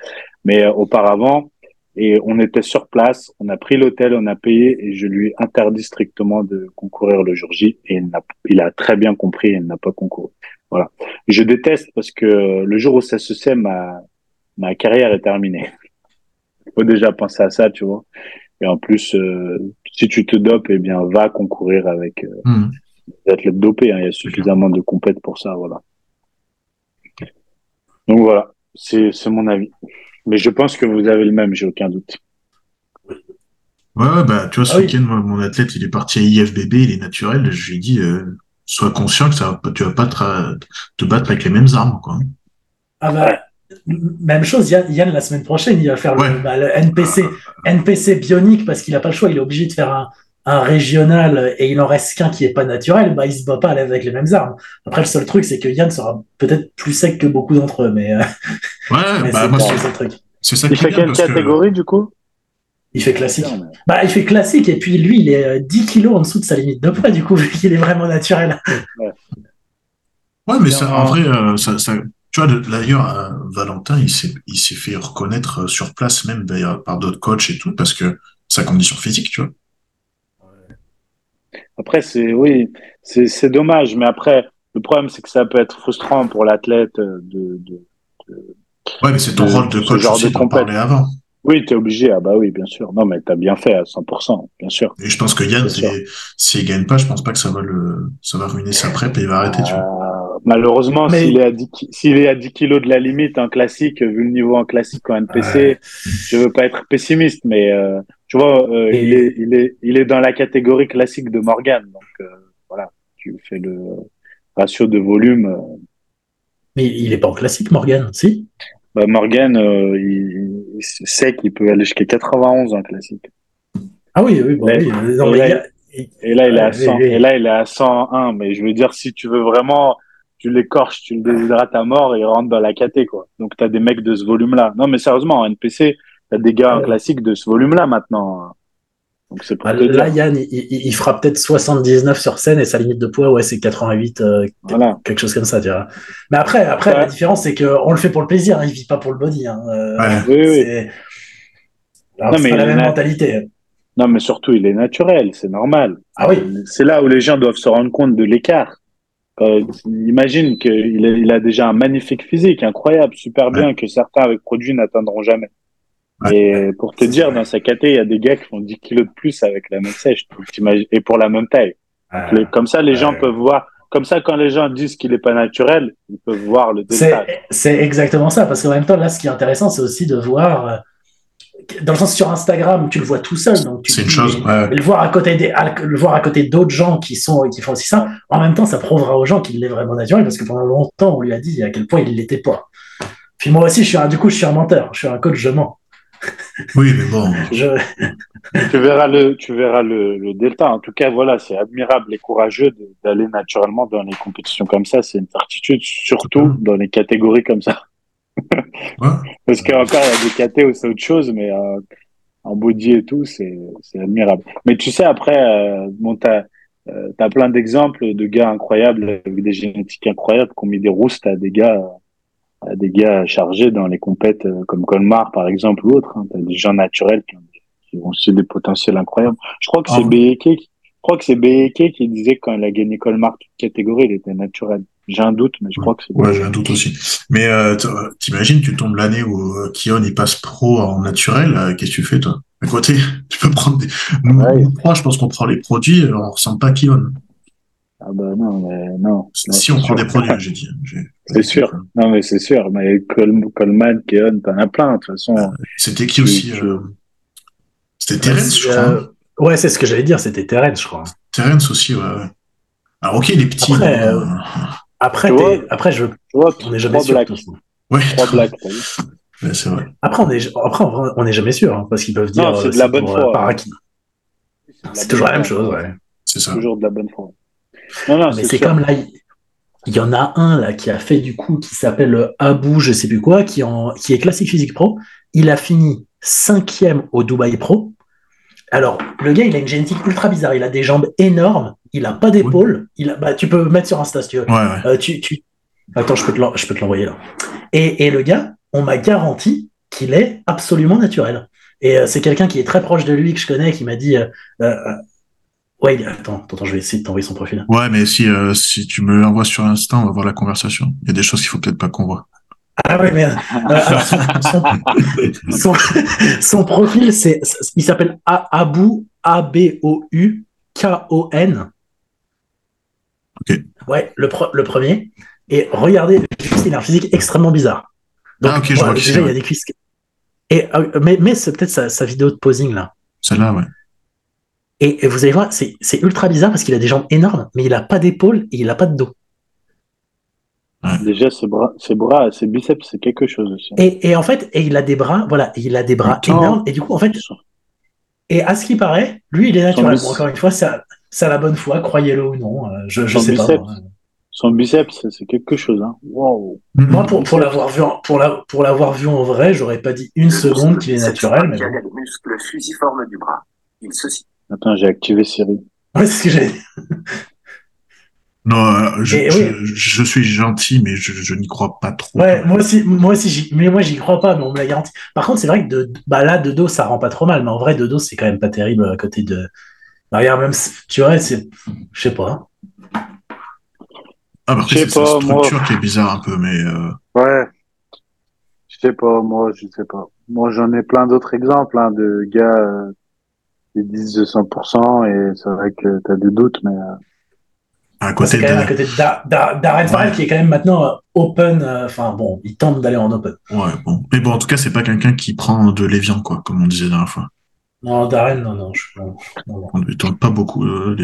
mais euh, auparavant, et on était sur place, on a pris l'hôtel, on a payé, et je lui interdis strictement de concourir le jour J, et il a, très bien compris, il n'a pas concouru. Voilà. Je déteste parce que le jour où ça se sait, ma, ma carrière est terminée. Il faut déjà penser à ça, tu vois. Et en plus, euh, si tu te dopes, eh bien, va concourir avec euh, hmm. les athlètes dopés. Hein. Il y a suffisamment de compètes pour ça, voilà. Donc voilà, c'est mon avis. Mais je pense que vous avez le même, j'ai aucun doute. Ouais, ouais, bah, tu vois, ce ah week-end, mon athlète, il est parti à IFBB, il est naturel. Je lui ai dit, euh, sois conscient que ça va, tu vas pas te, te, battre avec les mêmes armes, quoi. Ah bah, même chose, Yann, la semaine prochaine, il va faire le, bah, NPC, NPC bionique parce qu'il n'a pas le choix, il est obligé de faire un, régional et il en reste qu'un qui est pas naturel, bah, il se bat pas avec les mêmes armes. Après, le seul truc, c'est que Yann sera peut-être plus sec que beaucoup d'entre eux, mais, euh, ouais, [LAUGHS] bah, c'est le truc. ça il fait quelle catégorie du coup? Il fait classique. Bah, il fait classique et puis lui, il est 10 euh, kilos en dessut de sa limite de poids, du coup, vu qu'il est vraiment naturel. Ouais, mais ça, en vrai, euh, ça, tu vois, d'ailleurs, euh, Valentin, il s'est, il s'est fait reconnaître euh, sur place, même d'ailleurs par d'autres coachs et tout, parce que sa condition physique, tu vois. Après, c'est oui, c'est, c'est dommage, mais après, le problème, c'est que ça peut être frustrant pour l'athlète de. de, de ouais, mais c'est ton rôle de coach aussi d'en parler avant. Oui, tu es obligé. Ah bah oui, bien sûr. Non, mais tu as bien fait à 100%, bien sûr. Et je pense que Yann, s'il gagne pas, je pense pas que ça va le, ça va ruiner sa [LAUGHS] prep et il va arrêter, tu vois. Euh, malheureusement, s'il est à 10, s'il est à 10 kilos de la limite en classique, vu le niveau en classique en NPC, je veux pas être pessimiste, mais euh, tu vois, euh, il est, il est, il est dans la catégorie classique de Morgan. Donc voilà, tu fais le ratio de volume. Mais il est pas en classique, Morgan, si? Bah, Morgan, euh, il, sait qu'il peut aller jusqu'à 91 en classique. Ah oui, oui, oui. et, là, il est à 100, et là, il est à 101. Mais je veux dire, si tu veux vraiment, tu l'écorches, tu le déshydrates à mort, il rentre dans la KT, quoi. Donc, tu as des mecs de ce volume-là. Non, mais sérieusement, en NPC, tu as des gars en classique de ce volume-là maintenant. Donc c'est bah, là, Yann, il, fera peut-être 79 sur scène et sa limite de poids, ouais, c'est 88, euh, quelque chose comme ça, tu vois. Mais après, après la différence, c'est qu'on le fait pour le plaisir, hein, il vit pas pour le body. Hein. Euh, oui, oui. non, mais la même mentalité. Non, mais surtout, il est naturel, c'est normal. Ah oui. C'est là où les gens doivent se rendre compte de l'écart. Euh, imagine qu'il a, il a déjà un magnifique physique, incroyable, super bien, que certains avec produits n'atteindront jamais. Et pour te dire, dans sa KT, il y a des gars qui font 10 kilos de plus avec la même sèche, et pour la même taille. comme ça, les gens peuvent voir. Comme ça, quand les gens disent qu'il n'est pas naturel, ils peuvent voir le détail. C'est exactement ça, parce qu'en même temps, là, ce qui est intéressant, c'est aussi de voir. Dans le sens sur Instagram, tu le vois tout seul, donc c'est une chose. Le voir à côté des, le voir à côté d'autres gens qui sont qui font aussi ça. En même temps, ça prouvera aux gens qu'il est vraiment naturel, parce que pendant longtemps, on lui a dit à quel point il l'était pas. Puis moi aussi, je suis un, du coup, je suis un menteur, je suis un coach, je mens. [LAUGHS] Oui, mais bon. [LAUGHS] tu verras le, tu verras le, le, delta. En tout cas, voilà, c'est admirable et courageux d'aller naturellement dans les compétitions comme ça. C'est une certitude, surtout dans les catégories comme ça. [LAUGHS] Parce qu'encore, il y a des où c'est autre chose, mais euh, en body et tout, c'est admirable. Mais tu sais, après, euh, bon, t'as euh, as plein d'exemples de gars incroyables avec des génétiques incroyables qui ont mis des roustes à des gars à des gars chargés dans les compètes euh, comme Colmar par exemple ou autres. Hein. T'as des gens naturels qui ont, qui ont aussi des potentiels incroyables. Je crois que c'est ah. qui je crois que c'est Beke qui disait quand il a gagné Colmar toute catégorie, il était naturel. J'ai un doute, mais je crois que c'est. Ouais, j'ai un doute aussi. Mais euh, t'imagines, tu tombes l'année où euh, Kion il passe pro en naturel, euh, qu'est-ce que tu fais toi? À côté, [LAUGHS] tu peux prendre des. Nous, je pense qu'on prend les produits, on ressent pas Kion. Ah bah non, mais non. Si on prend des produits, j'ai dit. [LAUGHS] C'est sûr. Non, mais c'est sûr. Mais Coleman, Kion, t'en as plein, de toute façon. C'était qui aussi C'était Terence, je crois. Ouais, c'est ce que j'allais dire, c'était Terence, je crois. Terence aussi, ouais. Alors, ok, il est petit. Après, euh, après, après, je. on n'est jamais sûr. Ouais. Trois blagues, [LAUGHS] ouais, c'est vrai. Après, on est, après, on n'est jamais sûr, hein, parce qu'ils peuvent dire. c'est de la bonne foi. Par C'est toujours la même chose, ouais. C'est ça. Toujours de la bonne foi. Non, non, mais c'est comme là, il y en a un là qui a fait du coup, qui s'appelle Abou, je sais plus quoi, qui, en, qui est classique physique pro. Il a fini cinquième au Dubaï Pro. Alors, le gars, il a une génétique ultra bizarre. Il a des jambes énormes. Il a pas d'épaule. Il a, bah, tu peux mettre sur Insta si tu veux. Euh, tu, tu... Attends, je peux te l'envoyer là. Et, et, le gars, on m'a garanti qu'il est absolument naturel. Et euh, c'est quelqu'un qui est très proche de lui que je connais qui m'a dit. Euh ouais, attends, attends, je vais essayer de t'envoyer son profil. Ouais, mais si, si tu me l'envoies sur Insta, on va voir la conversation. Il y a des choses qu'il faut peut-être pas qu'on voit. Ah oui, mais [LAUGHS] son, profil, c'est, il s'appelle Abou A-B-O-U K-O-N. Ok. Ouais, le, le premier. Et regardez, il a un physique extrêmement bizarre. Donc, ah, ok, je vois déjà, il y a des cuisses. Et, euh, mais, mais c'est peut-être sa, vidéo de posing là. Celle-là, ouais. Et, vous allez voir, c'est ultra bizarre parce qu'il a des jambes énormes, mais il n'a pas d'épaule et il n'a pas de dos. Déjà, ses bras, ses bras, ses biceps, c'est quelque chose aussi. Et, et, en fait, et il a des bras, voilà, il a des bras énormes. Et du coup, en fait, et à ce qui paraît, lui, il est naturel. encore une fois, ça, ça a la bonne foi, croyez-le ou non. Euh, je, je sais pas. Son biceps, c'est quelque chose. Hein. Wow. Moi, pour, pour l'avoir vu, en, pour la, pour l'avoir vu en vrai, j'aurais pas dit une seconde qu'il est naturel. Mais a les muscles fusiformes du bras. Il se Attends, j'ai activé Siri. Ouais, c'est ce que j'ai non, euh, je, suis gentil, mais je, n'y crois pas trop. Ouais, moi aussi, moi aussi, mais moi j'y crois pas, mais on me l'a garanti. Par contre, c'est vrai que de, bah là, de dos, ça rend pas trop mal, mais en vrai, de dos, c'est quand même pas terrible à côté de. Bah, regarde, même, tu vois, c'est, je sais pas. Ah, bah, c'est sa structure qui est bizarre un peu, mais. Euh... Ouais. Je sais pas, moi, je sais pas. Moi, j'en ai plein d'autres exemples, hein, de gars euh, qui disent de 100%, et c'est vrai que t'as des doutes, mais. Euh, à côté de... à côté Darren Farrell qui est quand même maintenant euh, open. Euh, enfin bon, il tente d'aller en open. Ouais, bon. Mais bon, en tout cas, c'est pas quelqu'un qui prend de l'évian, quoi, comme on disait la dernière fois. Non, Darren, non, non. Je... non, non. On lui tente pas beaucoup euh,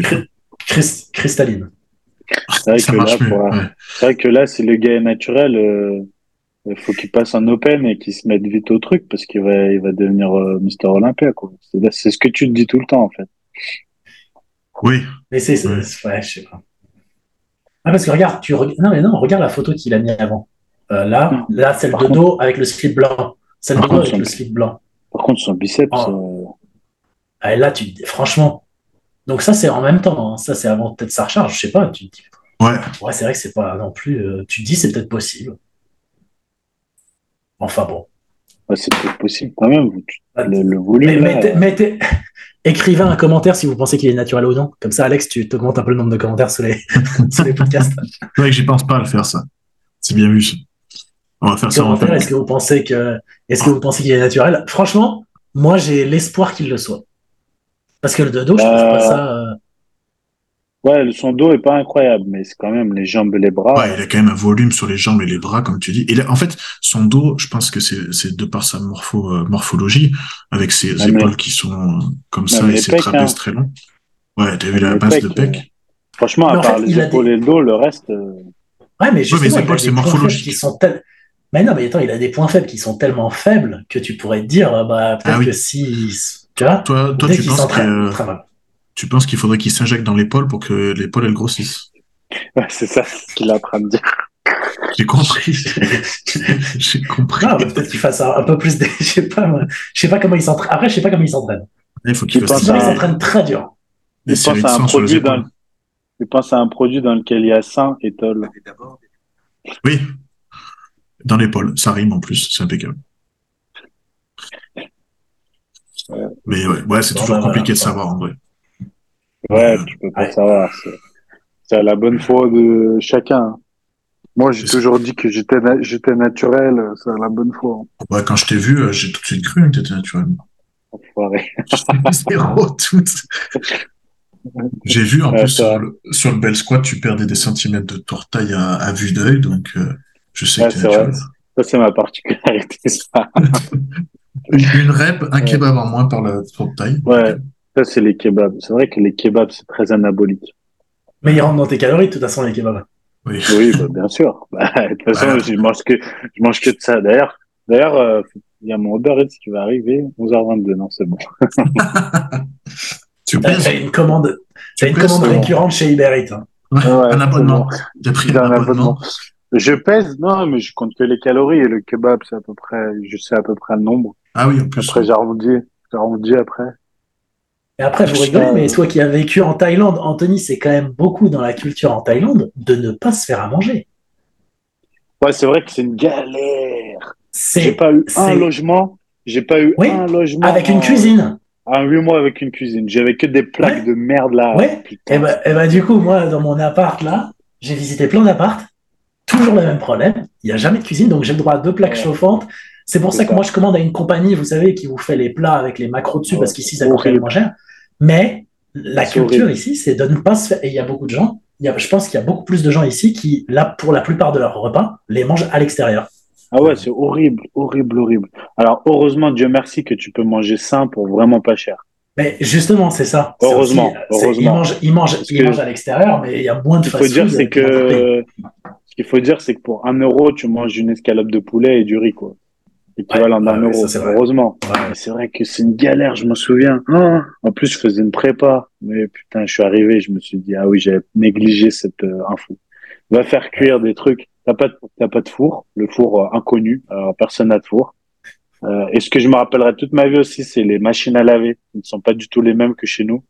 cristalline. C'est vrai, [LAUGHS] vrai, que là, si le gars est naturel, euh, il faut qu'il passe en open et qu'il se mette vite au truc parce qu'il va, il va devenir Mister Olympia, quoi. C'est ce que tu te dis tout le temps, en fait. Oui. Mais c'est, ouais, je sais pas. Ah, parce que regarde, tu non, mais non, regarde la photo qu'il a mis avant. Euh, là, là, celle de dos avec le slip blanc. Celle de dos avec le slip blanc. Par contre, son biceps. Oh. Euh, ah, là, tu franchement. Donc, ça, c'est en même temps. Hein. Ça, c'est avant peut-être sa recharge. Je sais pas. Tu dis... Ouais. Ouais, c'est vrai que c'est pas non plus. Euh, tu te dis, c'est peut-être possible. Enfin bon. c'est peut-être possible quand même. Le, volume. mettez, Écrivez un commentaire si vous pensez qu'il est naturel ou non. Comme ça, Alex, tu augmentes un peu le nombre de commentaires sur les, [LAUGHS] les podcasts. C'est vrai que j'y pense pas à le faire, ça. C'est bien vu. On va faire ça. Est-ce que vous pensez que, est-ce que vous pensez qu'il est naturel? Franchement, moi, j'ai l'espoir qu'il le soit. Parce que le dodo, je trouve pas ça. Euh, Ouais, son dos est pas incroyable, mais c'est quand même les jambes et les bras. Ouais, il a quand même un volume sur les jambes et les bras, comme tu dis. Et en fait, son dos, je pense que c'est de par sa morpho, euh, morphologie, avec ses épaules qui sont euh, comme ça et ses trapèzes hein. très longs. Ouais, t'as vu la base de pec. Euh, franchement, à part les épaules et le dos, le reste. Ouais, mais justement, ouais, mais épaules, c'est morphologique. Qui sont Mais non, mais attends, il a des points faibles qui sont tellement faibles que tu pourrais te dire, bah, peut-être ah que si. Tu vois, toi, toi tu penses que tu penses qu'il faudrait qu'il s'injecte dans l'épaule pour que l'épaule elle grossisse? Ouais, C'est ça ce qu'il est en train de dire. J'ai compris. [LAUGHS] J'ai compris. Ah, peut-être qu'il fasse un, peu plus de, [LAUGHS] je sais pas, je sais pas comment il s'entraîne. Après, je sais pas comment il s'entraîne. Il faut qu'il fasse Il s'entraîne très dur. Il pense à un produit dans, il pense à un produit dans lequel il y a sein et tol. Oui. Dans l'épaule. Ça rime en plus. C'est impeccable. Mais ouais, ouais c'est toujours bah, compliqué de savoir en vrai. Ouais, tu peux pas savoir. C'est à la bonne foi de chacun. Moi, j'ai toujours dit que j'étais j'étais naturel, c'est à la bonne foi. Ouais, quand je t'ai vu, euh, j'ai tout de suite cru que t'étais naturel. Enfoiré. [LAUGHS] Zéro tout. J'ai vu en plus sur le, sur le, bel squat, tu perdais des centimètres de taille à, à vue d'œil, donc euh, je sais que tu naturel. Ça, c'est ma particularité, ça. [LAUGHS] une, rep, un kebab en moins par la taille. Ouais, ça, c'est les kebabs. C'est vrai que les kebabs, c'est très anabolique. Mais ils rentrent dans tes calories, de toute façon, les kebabs. Oui, oui bah, bien sûr. [LAUGHS] Bah, de toute façon, je mange que je mange que de ça. D'ailleurs, d'ailleurs, euh, il y a mon Uber Eats qui va arriver 11h22. Non, c'est bon. [LAUGHS] tu as une commande, as une commande récurrente chez Uber Eats. Hein. un abonnement. J'ai pris un, abonnement. Je pèse, non, mais je compte que les calories et le kebab, c'est à peu près, je sais à peu près le nombre. Ah oui, en plus. Après, j'arrondis, j'arrondis après. Et après, vous rigolez, mais toi qui as vécu en Thaïlande, Anthony, c'est quand même beaucoup dans la culture en Thaïlande de ne pas se faire à manger. Ouais, c'est vrai que c'est une galère. J'ai pas eu un logement. J'ai pas eu un logement. Avec une cuisine. Un huit mois avec une cuisine. J'avais que des plaques de merde là. Ouais. et bah, et bah, du coup, moi, dans mon appart là, j'ai visité plein d'apparts. Toujours le même problème. Il n'y a jamais de cuisine, donc j'ai le droit à deux plaques chauffantes. C'est pour ça que moi, je commande à une compagnie, vous savez, qui vous fait les plats avec les macros dessus, parce qu'ici, ça coûte moins cher. Mais la culture ici, c'est de ne pas se faire. Et il y a beaucoup de gens, il y a, je pense qu'il y a beaucoup plus de gens ici qui, là, pour la plupart de leurs repas, les mangent à l'extérieur. Ah ouais, c'est horrible, horrible, horrible. Alors, heureusement, Dieu merci que tu peux manger sain pour vraiment pas cher. Mais justement, c'est ça. Heureusement. heureusement. Ils mangent, ils mangent, à l'extérieur, mais il y a moins de Ce qu'il faut dire, c'est que, ce qu'il faut dire, c'est que pour un euro, tu manges une escalope de poulet et du riz, quoi équivalent d'un euro, heureusement. C'est vrai que c'est une galère, je m'en souviens. Ah, en plus, je faisais une prépa, mais putain, je suis arrivé, je me suis dit, ah oui, j'avais négligé cette euh, info. Va faire cuire des trucs. T'as pas, t'as pas de four, le four euh, inconnu, alors personne n'a de four. Euh, et ce que je me rappellerai toute ma vie aussi, c'est les machines à laver. Ils ne sont pas du tout les mêmes que chez nous.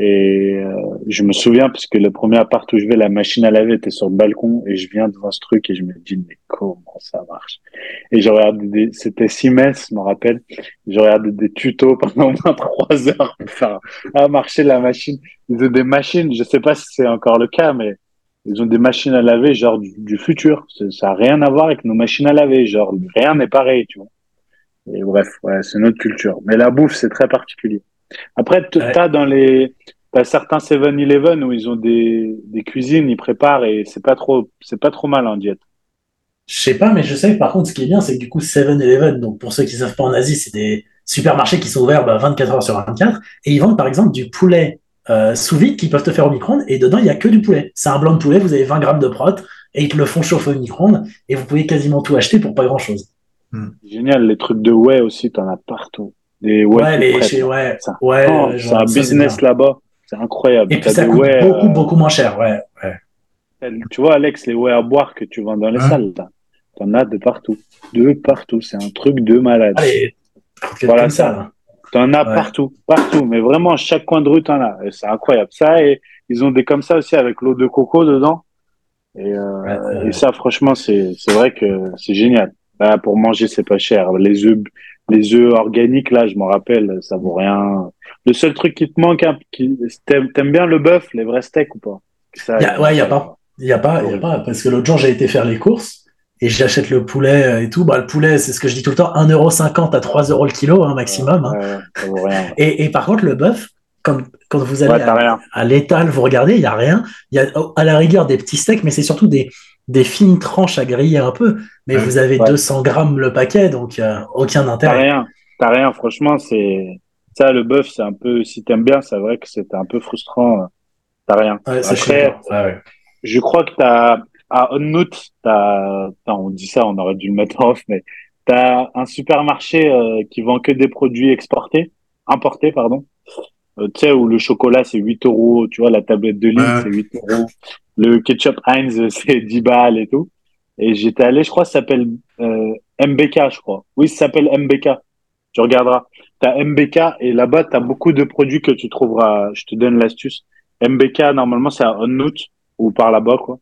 Et euh, je me souviens, puisque le premier appart où je vais, la machine à laver était sur le balcon et je viens devant ce truc et je me dis, mais comment ça marche? Et je regarde des, c'était Siemens, je me rappelle, je des tutos pendant au moins trois heures pour faire à marcher la machine. Ils ont des machines, je sais pas si c'est encore le cas, mais ils ont des machines à laver genre du, futur. Ça a rien à voir avec nos machines à laver, genre rien n'est pareil, tu vois. Et bref, ouais, c'est notre culture. Mais la bouffe, c'est très particulier. Après, tu as dans les, certains 7-Eleven où ils ont des, des cuisines, ils préparent et c'est pas trop, c'est pas trop mal en diète. Je sais pas, mais je sais par contre, ce qui est bien, c'est que du coup, 7-Eleven, donc pour ceux qui savent pas en Asie, c'est des supermarchés qui sont ouverts 24 bah, heures sur 24 et ils vendent par exemple du poulet euh, sous vide qu'ils peuvent te faire au micro-ondes et dedans, il y a que du poulet. C'est un blanc de poulet, vous avez 20 grammes de prot et ils te le font chauffer au micro-ondes et vous pouvez quasiment tout acheter pour pas grand chose. Hmm. Génial, les trucs de whey aussi, t'en as partout. Des ouais, les, chez, ouais, ouais, oh, c'est un business là-bas. C'est incroyable. Et puis ça coûte beaucoup, euh, beaucoup moins cher, ouais, ouais. Tu vois, Alex, les whey à boire que tu vends dans les hein salles, t'en as de partout. De partout. C'est un truc de malade. Allez, voilà ça. T'en as partout, partout. Mais vraiment, chaque coin de rue, t'en as. C'est incroyable. Ça, et ils ont des comme ça aussi avec l'eau de coco dedans. Et, euh, et ça, franchement, c'est vrai que c'est génial. Bah, pour manger, c'est pas cher. Les œufs, les œufs organiques, là, je m'en rappelle, ça vaut rien. Le seul truc qui te manque, hein, qui, t'aimes, bien le bœuf, les vrais steaks ou pas? Ouais, il y a pas. Il y a pas, y a pas, parce que l'autre jour, j'ai été faire les courses et j'achète le poulet euh, et tout. Bah, le poulet, c'est ce que je dis tout le temps, 1,50€ à 3€ le kilo, hein, maximum. Hein. [LAUGHS] et, et, par contre, le bœuf, quand, quand vous allez à, l'étal, vous regardez, il y a rien. Il y a à la rigueur des petits steaks, mais c'est surtout des, des fines tranches à griller un peu. Mais vous avez 200 grammes le paquet, donc aucun intérêt. T'as rien, t'as rien. Franchement, c'est ça le bœuf, c'est un peu. Si t'aimes bien, c'est vrai que c'était un peu frustrant. T'as rien. Après, je crois que t'as à Onnout, t'as, on dit ça, on aurait dû le mettre off, mais t'as un supermarché euh, qui vend que des produits exportés, importés, pardon. Tu sais, où le chocolat, c'est 8 euros, tu vois, la tablette de ligne, c'est 8 euros. Le ketchup Heinz, [LAUGHS] c'est 10 balles et tout. Et j'étais allé, je crois, ça s'appelle MBK, je crois. Oui, ça s'appelle MBK. Tu regarderas. Tu as MBK et là-bas, tu as beaucoup de produits que tu trouveras. Je te donne l'astuce. MBK, normalement, c'est à Onnout ou par là-bas, quoi.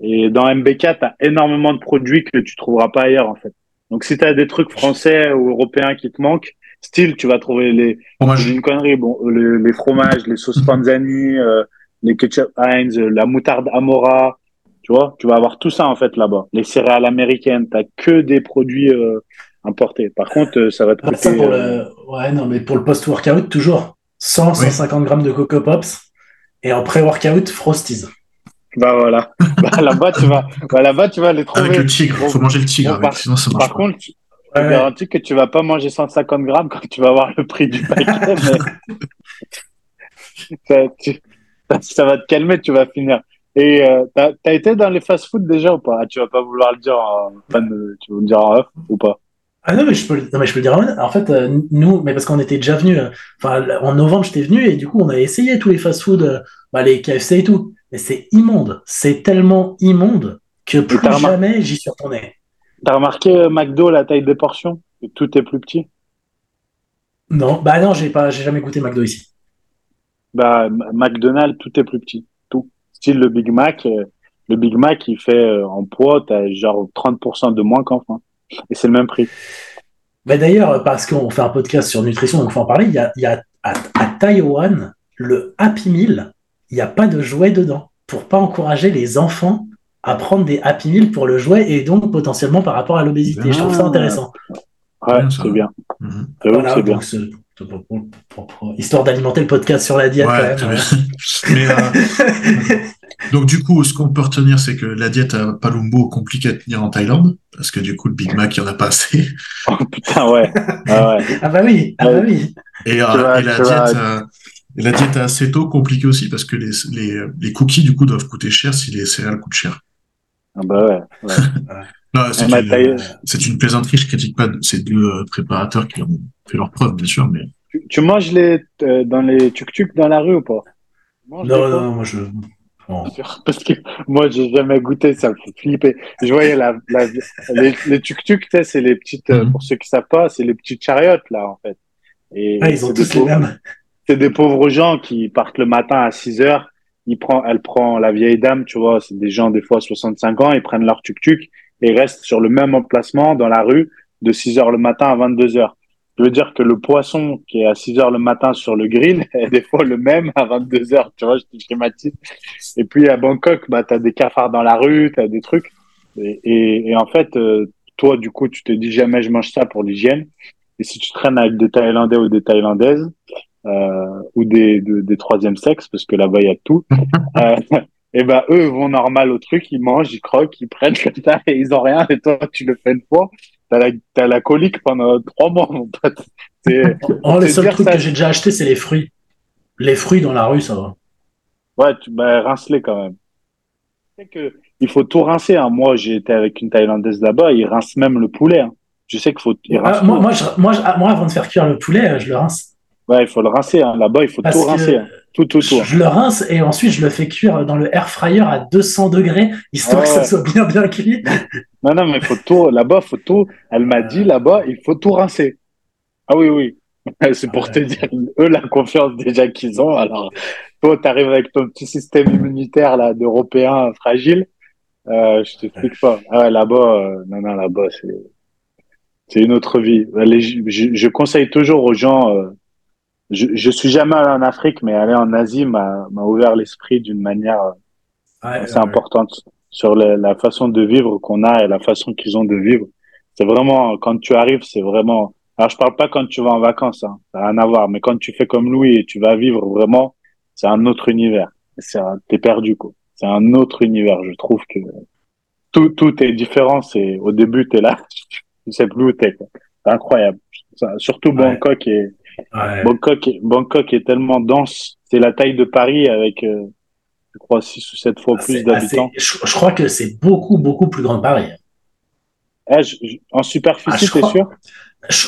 Et dans MBK, tu as énormément de produits que tu trouveras pas ailleurs, en fait. Donc, si tu as des trucs français ou européens qui te manquent, style, tu vas trouver les, une connerie, bon, les, fromages, les sauces panzani, euh, les ketchup Heinz, la moutarde Amora, tu vois, tu vas avoir tout ça, en fait, là-bas. Les céréales américaines, t'as que des produits, euh, importés. Par contre, euh, ça va te coûter, Ouais, non, mais pour le post-workout, toujours 100, 150 grammes de Coco Pops et en pré-workout, Frosties. Bah voilà. [LAUGHS] bah, là-bas, tu vas, bah, là-bas, tu vas les trouver. Avec le tigre, faut manger le tigre, par, sinon ça marche Par contre, tu ouais. garantis que tu vas pas manger 150 grammes quand tu vas avoir le prix du paquet. [LAUGHS] ça, ça, va te calmer, tu vas finir. Et euh, as été dans les fast-food déjà ou pas? Ah, Tu vas pas vouloir le dire en tu veux le dire en off ou pas? Ah non mais je peux non mais je peux le dire en fait euh, nous mais parce qu'on était déjà venus euh, enfin en novembre j'étais venu et du coup on a essayé tous les fast-food euh, bah, les KFC et tout mais c'est immonde c'est tellement immonde que plus jamais j'y suis retourné t'as remarqué McDo la taille des portions? Tout est plus petit? Non. Bah non j'ai pas j'ai jamais goûté McDo ici. Bah McDonald's tout est plus petit. Tout. Style le Big Mac le Big Mac il fait en poids t'as genre 30% de moins qu'en France. Et c'est le même prix. Bah D'ailleurs, parce qu'on fait un podcast sur nutrition, donc il faut en parler, il y a, y a à, Taïwan, le Happy Meal, il n'y a pas de jouet dedans, pour pas encourager les enfants à prendre des Happy Meal pour le jouet et donc potentiellement par rapport à l'obésité. Je trouve ça intéressant. Ouais, c'est bien. Mhm. c'est bien. histoire d'alimenter le podcast sur la diète quand même. Mais, euh, [LAUGHS] Donc du coup, ce qu'on peut retenir, c'est que la diète à Palumbo compliquée à tenir en Thaïlande, parce que du coup, le Big Mac, il n'y en a pas assez. [LAUGHS] Oh putain, ouais. Ah, ouais. ah bah oui, ah bah oui. Et, euh, et la, diète, euh, la diète à acéto, compliquée aussi, parce que les, les, les, cookies, du coup, doivent coûter cher si les céréales coûtent cher. Ah bah ouais. ouais. [LAUGHS] non, c'est une, une, plaisanterie, je critique pas ces deux euh, préparateurs qui ont fait leur preuve, bien sûr, mais... Tu, tu manges les, dans les tuk-tuk dans la rue ou pas? Non, non, moi je... Parce que moi, j'ai jamais goûté, ça me fait flipper. Je voyais la, les, les tuk-tuk, c'est les petites, euh, mhm. pour ceux qui savent pas, c'est les petites chariotes, là, en fait. Et ah, ils ont tous les mêmes. C'est des pauvres gens qui partent le matin à 6 heures. Il prend, elle prend la vieille dame, tu vois, c'est des gens, des fois, 65 ans, ils prennent leur tuk-tuk et restent sur le même emplacement dans la rue de 6 heures le matin à 22 heures. Je veux dire que le poisson qui est à 6 heures le matin sur le grill [LAUGHS] est des fois le même à 22 heures, tu vois, je schématise. Et puis à Bangkok, bah, tu as des cafards dans la rue, tu as des trucs. Et, et, en fait, euh, toi, du coup, tu te dis jamais je mange ça pour l'hygiène. Et si tu traînes avec des Thaïlandais ou des Thaïlandaises, euh, ou des, des troisième sexes, parce que là-bas, il y a tout, [LAUGHS] euh, et ben eux vont normal au truc, ils mangent, ils croquent, ils prennent comme ça et ils ont rien. Et toi, tu le fais une fois t'as la, la colique pendant trois mois, mon pote. [LAUGHS] Oh, les seuls trucs que j'ai déjà acheté, c'est les fruits. Les fruits dans la rue, ça va. Ouais, tu, bah, rince-les quand même. Tu sais que il faut tout rincer. Hein. Moi, j'ai été avec une Thaïlandaise là-bas, ils rincent même le poulet. Hein. Je sais qu'il faut. Ah, moi, moi, moi, moi, avant de faire cuire le poulet, je le rince. Ouais, il faut le rincer. Hein. Là-bas, il faut tout rincer. Hein. Tout, tout, tout. Je le rince et ensuite je le fais cuire dans le air fryer à 200 degrés, histoire que ça soit bien, bien cuit. [LAUGHS] non, non, mais faut tout, là-bas, faut tout. Elle m'a dit là-bas, il faut tout rincer. Ah oui, oui. [LAUGHS] C'est pour te dire, eux, la confiance déjà qu'ils ont. Alors, toi, tu arrives avec ton petit système immunitaire là d'Européens fragiles. Euh, je t'explique pas. Ah ouais, là-bas, euh, non, non, là-bas, c'est c'est une autre vie. je, je, conseille toujours aux gens. Euh, je, je suis jamais allé en Afrique, mais aller en Asie m'a ouvert l'esprit d'une manière assez importante sur la, façon de vivre qu'on a et la façon qu'ils ont de vivre. C'est vraiment quand tu arrives, c'est vraiment. Alors je parle pas quand tu vas en vacances, hein, ça n'a rien à voir. Mais quand tu fais comme Louis et tu vas vivre vraiment, c'est un autre univers. C'est t'es perdu quoi. C'est un autre univers. Je trouve que tout tout est différent. C'est au début t'es là, [LAUGHS] tu sais plus où t'es. C'est incroyable. Surtout Bangkok et Bangkok, Bangkok est tellement dense. C'est la taille de Paris avec, euh, je crois, 6 ou 7 fois ah, plus d'habitants. je, crois que c'est beaucoup, beaucoup plus grand que Paris. Eh, en superficie, ah, c'est sûr?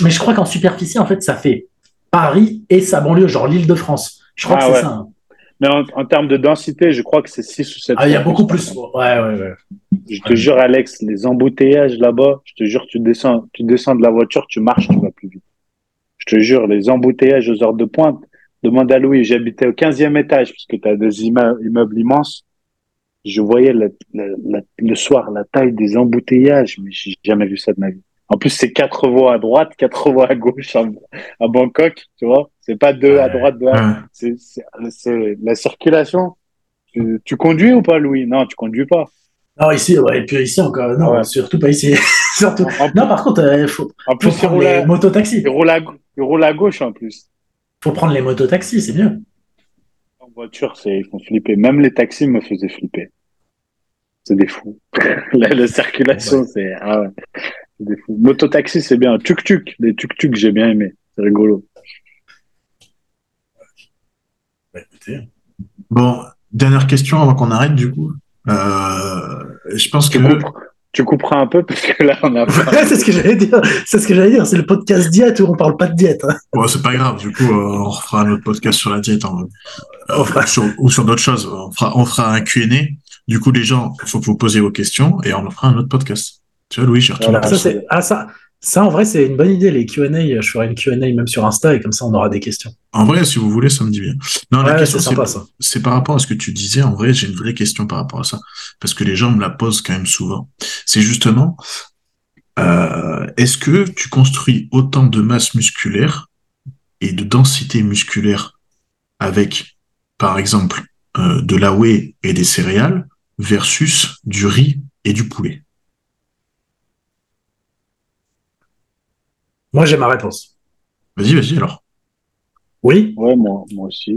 Mais je crois qu'en superficie, en fait, ça fait Paris et sa banlieue, genre l'île de France. Je crois ah que c'est ça. Hein. Mais en, termes de densité, je crois que c'est 6 ou 7. Ah, il y a beaucoup plus. Ouais, ouais, ouais. Je te jure, Alex, les embouteillages là-bas, je te jure, tu descends, tu descends de la voiture, tu marches, tu vas. Je te jure, les embouteillages aux heures de pointe. Demande à Louis, j'habitais au 15e étage, puisque tu as des immeubles immenses. Je voyais le soir la taille des embouteillages, mais j'ai jamais vu ça de ma vie. En plus, c'est quatre voies à droite, quatre [LAUGHS] voies à gauche à, Bangkok, tu vois. C'est pas deux à droite, deux à... C'est la circulation. Tu, conduis ou pas, Louis? Non, tu conduis pas. Non, ici, ouais, et puis ici encore, non, surtout pas ici. [LAUGHS] surtout. non, par contre, il euh, faut, en plus, faut prendre les mototaxis. Il roule, à, il roule à gauche en plus. Faut prendre les mototaxis, c'est mieux. En voiture, c'est, ils font flipper. Même les taxis me faisaient flipper. C'est des fous. [LAUGHS] la, circulation, c'est, ah ouais. Des fous. Mototaxi, c'est bien. Tuk-tuk. Les tuk-tuk, j'ai bien aimé. C'est rigolo. Bah, bon, dernière question avant qu'on arrête, du coup. Euh, je pense que. Tu couperas un peu parce que là, on a. [LAUGHS] c'est ce que j'allais dire. C'est ce que j'allais dire. C'est le podcast diète où on parle pas de diète. Hein. Bon, c'est pas grave. Du coup, euh, on refera un autre podcast sur la diète euh, ou sur d'autres choses. On fera, on fera un Q&A. Du coup, les gens, il faut que vous posiez vos questions et on fera un autre podcast. Tu vois, Louis, je retourne. ça, ah, ça, ça, en vrai, c'est une bonne idée, les QA. Je ferai une QA même sur Insta et comme ça, on aura des questions. En vrai, si vous voulez, ça me dit bien. Non, la question, c'est par rapport à ce que tu disais. En vrai, j'ai une vraie question par rapport à ça. Parce que les gens me la posent quand même souvent. C'est justement, euh, est-ce que tu construis autant de masse musculaire et de densité musculaire avec, par exemple, euh, de la whey et des céréales versus du riz et du poulet? Moi, j'ai ma réponse. Vas-y, vas-y alors. Oui? Ouais, moi, moi aussi.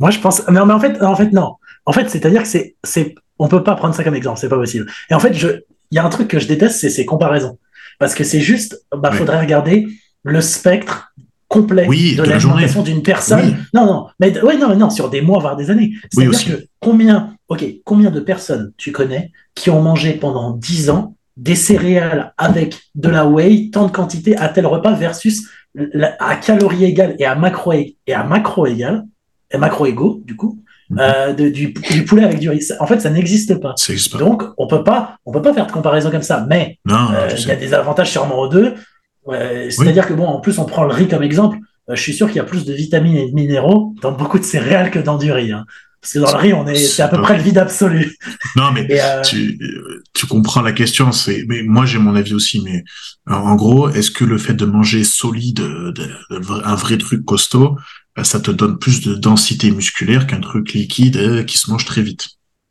Moi, je pense. Mais, mais, en fait, en fait, non. En fait, c'est-à-dire que c'est, c'est, on peut pas prendre ça comme exemple. C'est pas possible. Et en fait, je, il y a un truc que je déteste, c'est ces comparaisons, parce que c'est juste, bah, faudrait regarder le spectre complet de, la l'alimentation d'une personne. Non, non, mais ouais, non, non, sur des mois, voire des années. C'est-à-dire que combien, ok, combien de personnes tu connais qui ont mangé pendant 10 ans des céréales avec de la whey, tant de quantité à tel repas versus à calories égales et à macro et à macro égales, et macro égaux du coup, mhm. euh, du, poulet avec du riz. En fait, ça n'existe pas. Donc, on peut pas, on peut pas faire de comparaison comme ça. Mais euh, il y a des avantages sûrement aux deux. C'est-à-dire que bon, en plus, on prend le riz comme exemple. Euh, je suis sûr qu'il y a plus de vitamines et de minéraux dans beaucoup de céréales que dans du riz. Hein. Parce que dans le riz, on est, c'est à peu près le vide absolu. Non, mais euh, tu, tu comprends la question. C'est, mais moi j'ai mon avis aussi. Mais en gros, est-ce que le fait de manger solide, un vrai truc costaud, euh, ça te donne plus de densité musculaire qu'un truc liquide euh, qui se mange très vite?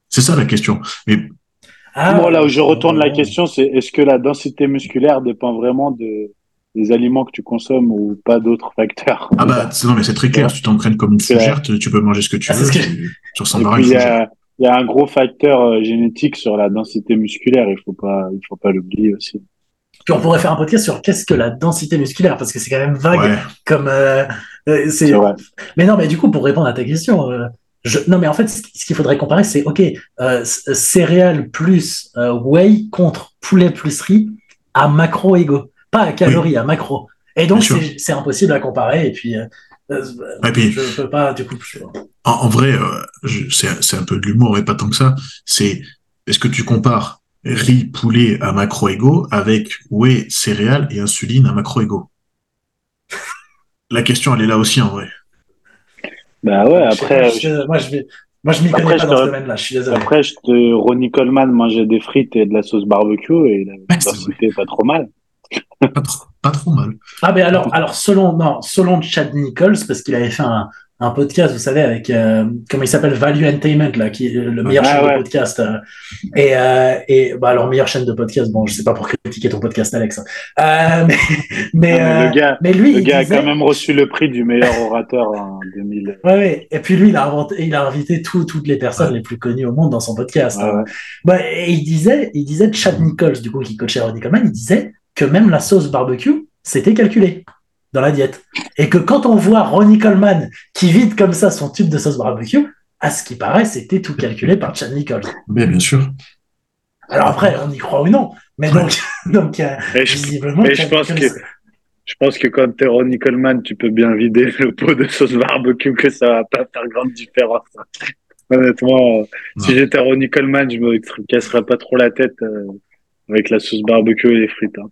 C'est ça la question. Mais ah, moi là où je retourne la question, c'est est-ce que la densité musculaire dépend vraiment de des aliments que tu consommes ou pas d'autres facteurs. Ah bah non mais c'est très clair, tu t'entraînes comme une fougère, tu peux manger ce que tu ah, veux, tu, ressembles à Il y a, y a un gros facteur euh, génétique sur la densité musculaire, il faut pas il faut pas l'oublier aussi. Puis on pourrait faire un podcast sur qu'est-ce que la densité musculaire parce que c'est quand même vague comme euh, euh c'est Mais non mais du coup pour répondre à ta question euh, je... non mais en fait ce qu'il faudrait comparer c'est OK céréales plus whey contre poulet plus riz à macro égaux pas à calories, à macro. Et donc, c'est impossible à comparer. Et puis, euh, euh, je peux pas, du coup. En, vrai, euh, c'est un peu de l'humour et pas tant que ça. C'est est-ce que tu compares riz, poulet à macro égaux avec whey, céréales et insuline à macro égaux La question, elle est là aussi en vrai. Bah ouais, après. moi, je vais. Moi, je m'y connais pas dans ce domaine-là, je suis désolé. Après, je te, Ronnie Coleman mangeait des frites et de la sauce barbecue et il pas trop mal pas, trop, mal. Ah, mais alors, alors selon, non, selon Chad Nichols, parce qu'il avait fait un, un podcast, vous savez, avec euh, comment il s'appelle Value Entertainment, là, qui est le meilleur chaîne de podcast. Euh, et euh, et bah alors meilleure chaîne de podcast. Bon, je sais pas pour critiquer ton podcast, Alex. Hein. [LAUGHS] mais mais, le gars, mais lui, le gars a quand même reçu le prix du meilleur orateur en 2000. Ouais, Et puis lui, il a inventé, il a invité tout, toutes les personnes les plus connues au monde dans son podcast. Hein. Bah, et il disait, il disait Chad Nichols, du coup, qui coachait Ronnie Coleman, il disait que même la sauce barbecue, c'était calculé dans la diète. Et que quand on voit Ronnie Coleman qui vide comme ça son tube de sauce barbecue, à ce qui paraît, c'était tout calculé par Chad Nichols. Mais bien sûr. Alors après, on y croit ou non. Mais donc, [LAUGHS] donc visiblement, je, pense que je pense que quand t'es Ronnie Coleman, tu peux bien vider le pot de sauce barbecue, que ça va pas faire grande différence. Honnêtement, si j'étais Ronnie Coleman, je me casserais pas trop la tête euh, avec la sauce barbecue et les frites. Hein.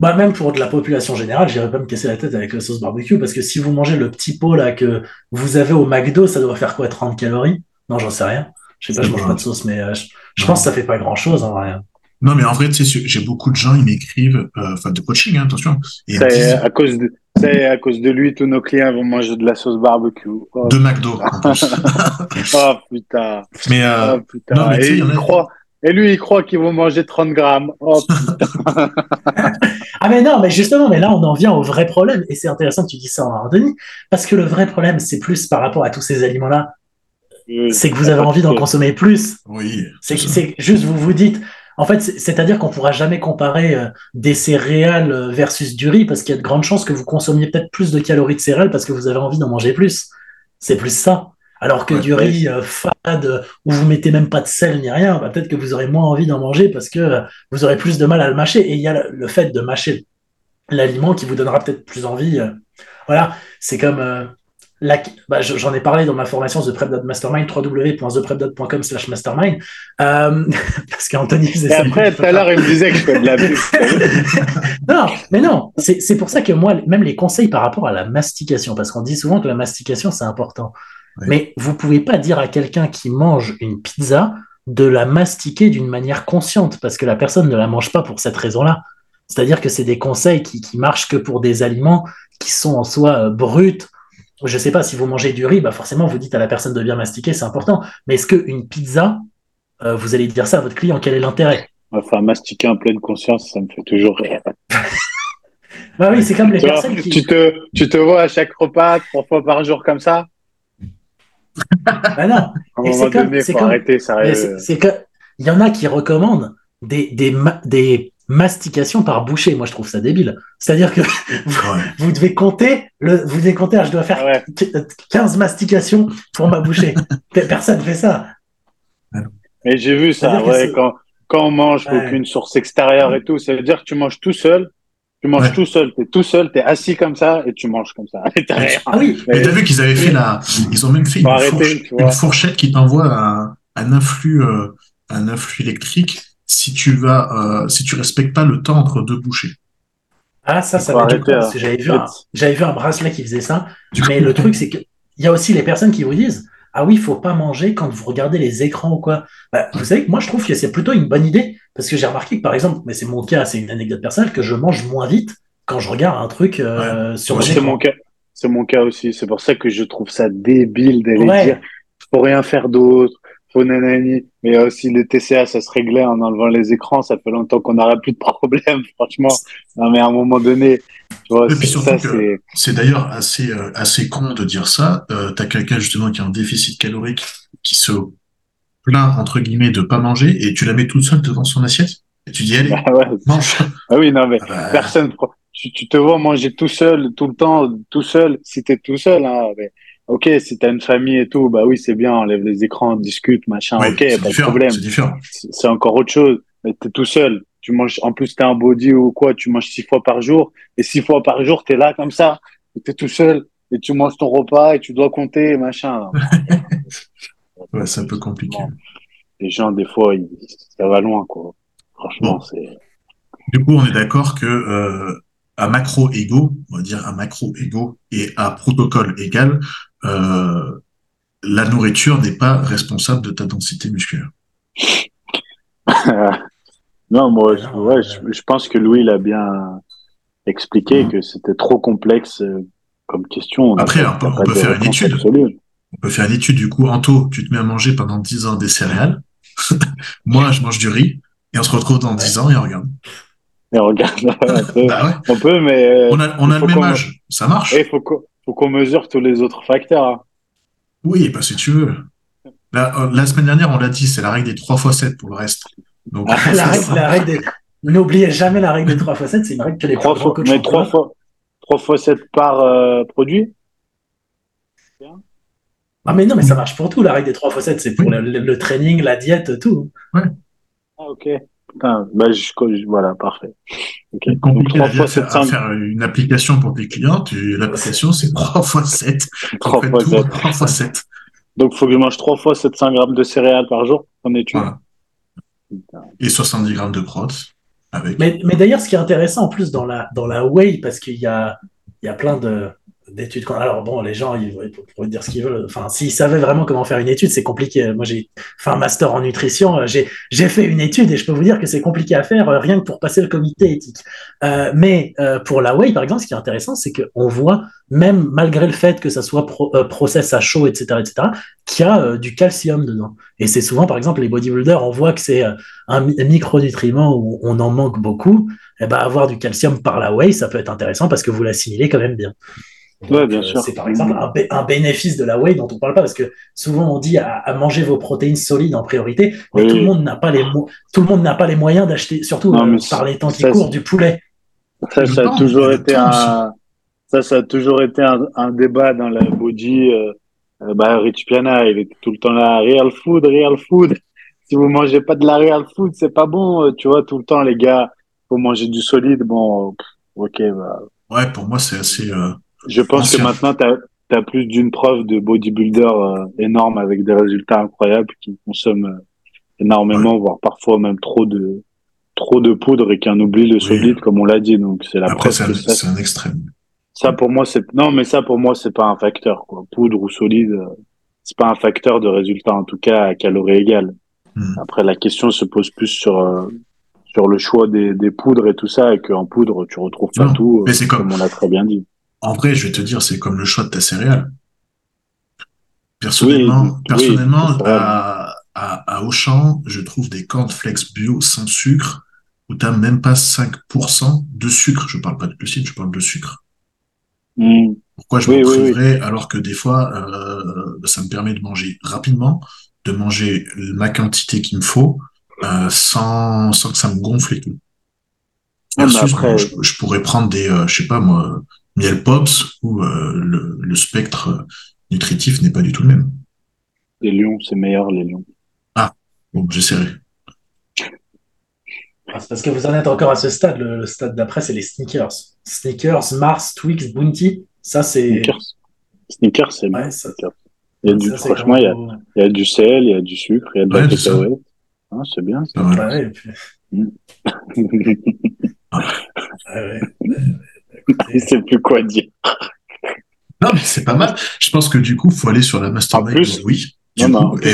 Bah, même pour de la population générale, j'irais pas me casser la tête avec la sauce barbecue parce que si vous mangez le petit pot là que vous avez au McDo, ça doit faire quoi 30 calories? Non, j'en sais rien. Je sais pas, je mange pas de sauce, mais euh, je, pense que ça fait pas grand chose en vrai. Non, mais en vrai, tu sais, j'ai beaucoup de gens, ils m'écrivent, euh, enfin, de coaching, hein, attention. c'est à cause de, c'est à cause de lui, tous nos clients vont manger de la sauce barbecue. Oh, de McDo, en plus. [LAUGHS] oh, putain. Mais, euh, oh, putain. Non, mais et, il croit, et lui, il croit qu'ils vont manger 30 grammes. Oh, putain. [LAUGHS] ah, mais non, mais justement, mais là, on en vient au vrai problème. Et c'est intéressant que tu dis ça, Denis, parce que le vrai problème, c'est plus par rapport à tous ces aliments-là. c'est que vous avez envie d'en consommer plus. Oui. C'est juste, vous vous dites, en fait, c'est-à-dire qu'on pourra jamais comparer euh, des céréales euh, versus du riz parce qu'il y a de grandes chances que vous consommiez peut-être plus de calories de céréales parce que vous avez envie d'en manger plus. C'est plus ça. Alors que du riz euh, fade où vous mettez même pas de sel ni rien, bah, peut-être que vous aurez moins envie d'en manger parce que vous aurez plus de mal à le mâcher. Et il y a le, fait de mâcher l'aliment qui vous donnera peut-être plus envie. voilà, c'est comme bah, j'en ai parlé dans ma formation The Prep Mastermind, www.theprep.com slash mastermind, euh, [LAUGHS] parce qu'Anthony faisait ça. après, tout à l'heure, il me disait que je fais de la [LAUGHS] non, mais non, c'est pour ça que moi, même les conseils par rapport à la mastication, parce qu'on dit souvent que la mastication, c'est important. Mais vous pouvez pas dire à quelqu'un qui mange une pizza de la mastiquer d'une manière consciente, parce que la personne ne la mange pas pour cette raison-là. C'est-à-dire que c'est des conseils qui, qui marchent que pour des aliments qui sont en soi euh, bruts, je ne sais pas, si vous mangez du riz, bah forcément, vous dites à la personne de bien mastiquer, c'est important. Mais est-ce qu'une pizza, euh, vous allez dire ça à votre client, quel est l'intérêt? Enfin, mastiquer en pleine conscience, ça me fait toujours rire. [LAUGHS] bah oui, c'est comme les personnes qui... Tu te, tu te vois à chaque repas, trois fois par jour comme ça Bah non. c'est comme, faut arrêter, ça. C'est que, il y en a qui recommandent des, des, des mastication par bouchée. Moi, je trouve ça débile. C'est-à-dire que [LAUGHS] vous, devez compter, le, vous devez compter, ah, je dois faire 15 mastications pour ma bouchée. [LAUGHS] Personne ne fait ça. Mais j'ai vu ça, ouais, quand, quand on mange aucune source extérieure et tout, ça veut dire que tu manges tout seul. Tu manges tout seul, tu es tout seul, tu es assis comme ça et tu manges comme ça. [LAUGHS] Ah oui. Mais t'as vu qu'ils avaient fait la, ils ont même fait une, fourchette, qui t'envoie un, un influx, euh, un influx électrique si tu vas, euh, si tu respectes pas le temps entre deux bouchées. Ah, ça, ça va j'avais vu, un, j'avais vu un bracelet qui faisait ça. mais le truc, c'est qu'il y a aussi les personnes qui vous disent Ah oui, il faut pas manger quand vous regardez les écrans ou quoi. Bah, vous savez que moi, je trouve que c'est plutôt une bonne idée. Parce que j'ai remarqué que, par exemple, mais c'est mon cas, c'est une anecdote personnelle, que je mange moins vite quand je regarde un truc euh, sur mon C'est mon cas. C'est mon cas aussi. C'est pour ça que je trouve ça débile d'aller dire faut rien faire d'autre faut nanani. Mais aussi le TCA, ça se réglait en enlevant les écrans. Ça fait longtemps qu'on n'aura plus de [LAUGHS] problème, franchement. Non, mais à un moment donné, tu vois, c'est d'ailleurs assez, euh, assez con de dire ça. Euh, T'as quelqu'un justement qui a un déficit calorique, qui se plaint entre guillemets de pas manger, et tu la mets toute seule devant son assiette? Et tu dis allez, [LAUGHS] ah mange. Ah oui, non mais ah personne. Tu, tu, te vois manger tout seul, tout le temps, tout seul. Si t'es tout seul, hein, mais Ok, si t'as une famille et tout, bah oui, c'est bien, enlève les écrans, discute, machin, ok, pas de problème. C'est encore autre chose. Mais t'es tout seul. Tu manges, en plus, t'es un body ou quoi, tu manges six fois par jour. Et six fois par jour, t'es là comme ça. T'es tout seul. Et tu manges ton repas et tu dois compter, machin. [LAUGHS] ouais, c'est un peu compliqué. Les gens, des fois, ça va loin, quoi. Franchement, c'est. Du coup, on est d'accord que euh, à macro égaux, on va dire à macro égaux et à protocole égal, euh, la nourriture n'est pas responsable de ta densité musculaire. [LAUGHS] non, moi, je, pense que Louis l'a bien expliqué, mmh. que c'était trop complexe euh, comme question. Après, on, peut, faire une étude. On peut faire une étude, du coup, Anto, tu te mets à manger pendant 10 ans des céréales. [LAUGHS] moi, je mange du riz. Et on se retrouve dans 10 ans et on regarde. Et on regarde. [LAUGHS] Bah on peut, mais. Euh, on a, on a le même âge. Ça marche. Il faut qu'on mesure tous les autres facteurs. Hein. Oui, bah, si tu veux. Euh, la, semaine dernière, on l'a dit, c'est la règle des 3 x 7 pour le reste. Donc, ah, la, règle, N'oubliez jamais la règle des 3 x 7, c'est une règle que les 3 fois, Mais 3 fois, 3 fois 7 par euh, produit Ah, mais non, mais ça marche pour tout. La règle des 3 x 7, c'est pour le, training, la diète, tout. Ouais. Ah, ok. Putain, bah, je, voilà, parfait. Okay. Donc, 3 fois 7, 5... faire une application pour tes clients, l'application, c'est 3 fois 7. 3 fois 7. 3 fois 7. Donc, il faut que je mange 3 fois 700 grammes de céréales par jour en études. Voilà. Et 70 grammes de prot. Mais, d'ailleurs, ce qui est intéressant en plus dans la, dans whey, parce qu'il y a, il y a plein de, d'études. Alors bon, les gens, ils pourraient dire ce qu'ils veulent. Enfin, s'ils savaient vraiment comment faire une étude, c'est compliqué. Moi, j'ai fait un master en nutrition. J'ai, j'ai fait une étude et je peux vous dire que c'est compliqué à faire euh, rien que pour passer le comité éthique. Euh, mais euh, pour la whey, par exemple, ce qui est intéressant, c'est qu'on voit, même malgré le fait que ça soit process à chaud, etc., etc., qu'il y a du calcium dedans. Et c'est souvent, par exemple, les bodybuilders, on voit que c'est un micronutriment où on en manque beaucoup. Et eh ben, avoir du calcium par la whey, ça peut être intéressant parce que vous l'assimilez quand même bien. Ouais, euh. C'est par exemple un, bénéfice de la whey dont on parle pas parce que souvent on dit à, manger vos protéines solides en priorité, mais tout le monde n'a pas les tout le monde n'a pas les moyens d'acheter, surtout euh, par les temps qui courent, du poulet. Ça, ça a toujours été un ça, ça a toujours été un, débat dans la body. Euh, bah, Rich Piana, il était tout le temps là, real food, real food. Si vous mangez pas de la real food, c'est pas bon. Tu vois, tout le temps, les gars, faut manger du solide. Bon, ok, bah. Ouais, pour moi, c'est assez. Je pense que maintenant, tu as, plus d'une preuve de bodybuilder euh, énorme avec des résultats incroyables qui consomment euh, énormément, voire parfois même trop de trop de poudre et qui en oublient le solide, comme on l'a dit. Donc c'est la Après, c'est un, extrême. Ça pour moi, c'est non, mais ça pour moi, c'est pas un facteur. Quoi. Poudre ou solide, euh, c'est pas un facteur de résultat, en tout cas à calories égales. Hmm. Après, la question se pose plus sur sur le choix des, des poudres et tout ça, et qu'en poudre, tu retrouves pas tout, mais comme... comme on l'a très bien dit. En vrai, je vais te dire, c'est comme le choix de ta céréale. Personnellement, personnellement à, à, Auchan, je trouve des cornflakes bio sans sucre où tu n'as même pas 5% de sucre. Je parle pas de glucides, je parle de sucre. Hmm. Pourquoi je m'en priverais alors que des fois, euh, ça me permet de manger rapidement, de manger ma quantité qu'il me faut, euh, sans, sans que ça me gonfle et tout. Versus, je, pourrais prendre des, euh, je sais pas moi, miel pops où euh, le, spectre nutritif n'est pas du tout le même. Les lions, c'est meilleur les lions. Ah, bon, j'essaierai. Ah, c'est parce que vous en êtes encore à ce stade. Le, stade d'après, c'est les sneakers. Sneakers, Mars, Twix, Bounty. Ça, c'est. Sneakers. Sneakers, c'est ouais, Il y a du, franchement, il y a, du sel, il y a du sucre, il y a de la cacahuète. Ah, c'est bien. Ça. Ouais, puis... [LAUGHS] Il sait plus quoi dire. Non, mais c'est pas mal. Je pense que du coup, il faut aller sur la mastermind plus, oui. et,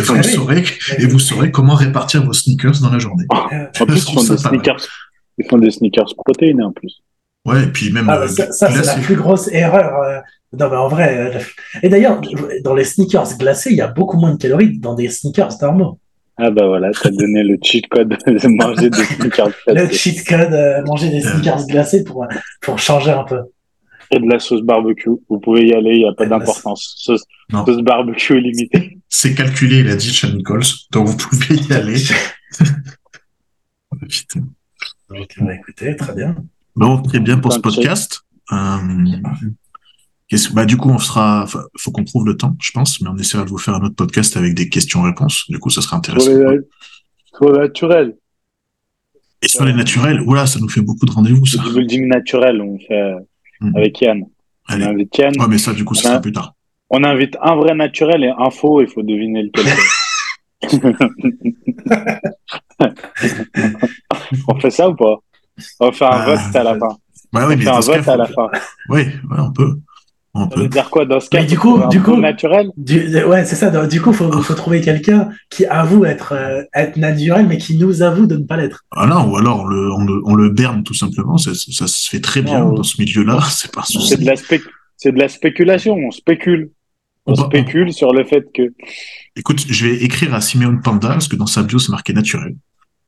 vous saurez, et vous saurez comment répartir vos sneakers dans la journée. [LAUGHS] en plus, ils font, des sneakers, ils font des sneakers protéinés en plus. Ouais, et puis même. Ah, ça, ça c'est la plus grosse erreur. Euh, non, mais en vrai. Euh, et d'ailleurs, dans les sneakers glacés, il y a beaucoup moins de calories dans des sneakers normaux. Ah bah voilà, t'as donné le cheat code de manger des [LAUGHS] sneakers glacés. Le cheat code, euh, manger des sneakers glacés pour, pour changer un peu. Et de la sauce barbecue. Vous pouvez y aller, il n'y a pas d'importance. Sauce, sauce, barbecue illimitée. C'est calculé, il a dit Sean Nichols, donc vous pouvez y aller. [LAUGHS] donc, bah, écoutez, très bien. Bon, très bien pour ce podcast. Euh, bah, du coup, on sera, faut qu'on trouve le temps, je pense, mais on essaiera de vous faire un autre podcast avec des questions-réponses. Du coup, ça sera intéressant. Sur les, naturels. Et sur les naturels, oula, ça nous fait beaucoup de rendez-vous, ça. Du building naturel, on fait hmm. avec Yann. On invite Yann. Ouais, mais ça, du coup, ça sera plus tard. On invite un vrai naturel et un faux, il faut deviner lequel. [LAUGHS] on fait ça ou pas? On fait un ah, vote à la fin. Ouais, oui, on fait un vote à la fin. Oui, ouais, on peut. On peut dire quoi dans ce cas du coup, du coup, naturel. ouais, c'est ça. Du coup, faut, faut trouver quelqu'un qui avoue être euh, être naturel, mais qui nous avoue de ne pas l'être. Ah non, ou alors on le, on le, on le berne tout simplement. Ça, ça, se fait très bien dans ce milieu-là. [LAUGHS] C'est pas C'est de la c'est de la spéculation. On spécule. On, spécule sur le fait que. Écoute, je vais écrire à Simeon Panda parce que dans sa bio c'est marqué naturel.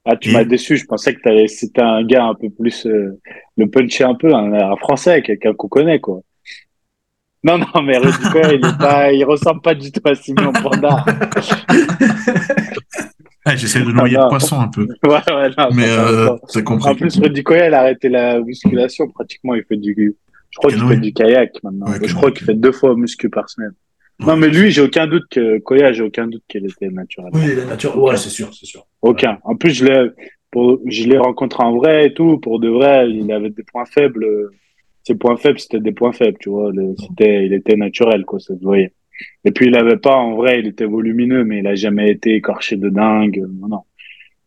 Ah, tu m'as déçu. Je pensais que c'était un gars un peu plus euh, le puncher un peu, un, un français, quelqu'un qu'on connaît quoi. Non, non, mais Rudy [LAUGHS] il est pas, il ressemble pas du tout à Simon Panda. J'essaie de noyer le poisson un peu. Ouais, ouais, non, mais euh, c'est compris. En plus, Rudy Koya, il a arrêté la musculation. Pratiquement, il fait du, je crois qu'il fait du kayak maintenant. je crois qu'il fait deux fois muscu par semaine. non, mais lui, j'ai aucun doute que Koya, j'ai aucun doute qu'il était naturel. Oui, il est naturel. Ouais, c'est sûr, c'est sûr. Aucun. En plus, je l'ai, je l'ai rencontré en vrai et tout. Pour de vrai, il avait des points faibles. Ses points faibles, c'était des points faibles, tu vois. C'était, il était naturel, quoi, ça se voyait. Et puis, il avait pas, en vrai, il était volumineux, mais il a jamais été écorché de dingue. Non, non.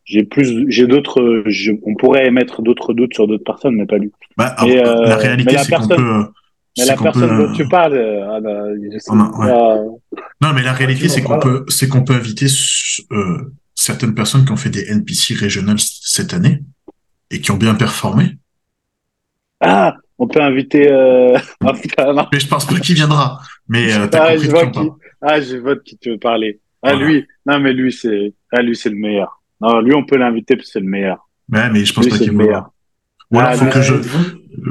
J'ai plus, j'ai d'autres, on pourrait émettre d'autres doutes sur d'autres personnes, mais pas lui. Bah, la euh, réalité, c'est qu'on peut, mais la personne dont tu parles, euh, non, mais la réalité, c'est qu'on peut, c'est qu'on peut inviter euh, certaines personnes qui ont fait des NPC régionales cette année et qui ont bien performé. Ah, on peut inviter. Euh... [LAUGHS] mais je pense pas qu'il viendra. Mais euh, ah, je vois qui... ah, je vois de qui tu veux parler. Ah, lui, non, mais lui, c'est, ah, lui, c'est le meilleur. Non, lui, on peut l'inviter parce que c'est le meilleur. Ouais, mais je pense pas qu'il viendra. Ou alors, ah, faut que je,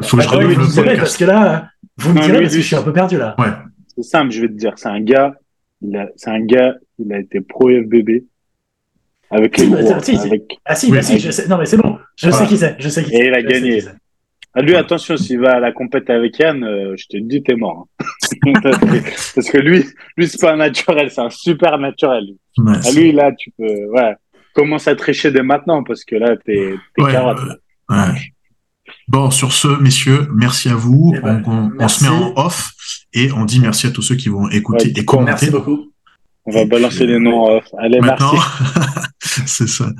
faut que je renouvelle le podcast. Parce que là, vous me direz parce que je suis un peu perdu là. Ouais. C'est simple, je vais te dire. C'est un gars, c'est un gars, il a été pro FBB. Avec les bah, avec... Ah si, bah, si, je sais. Non mais c'est bon. Je sais qui c'est. Je sais qui Et il a gagné. Ah, lui, attention, s'il va à la compète avec Yann, euh, je te dis, t'es mort. Hein. [LAUGHS] Parce que lui, lui, c'est pas un naturel, c'est un super naturel. Ouais, ah, lui, là, tu peux, ouais, commence à tricher dès maintenant parce que là, t'es, ouais, carotte. ouais. Bon, sur ce, messieurs, merci à vous. Eh ben, on, se met en off et on dit merci à tous ceux qui vont écouter et commenter. Merci beaucoup. On va balancer les noms en off. Allez, Maintenant, [LAUGHS] c'est ça.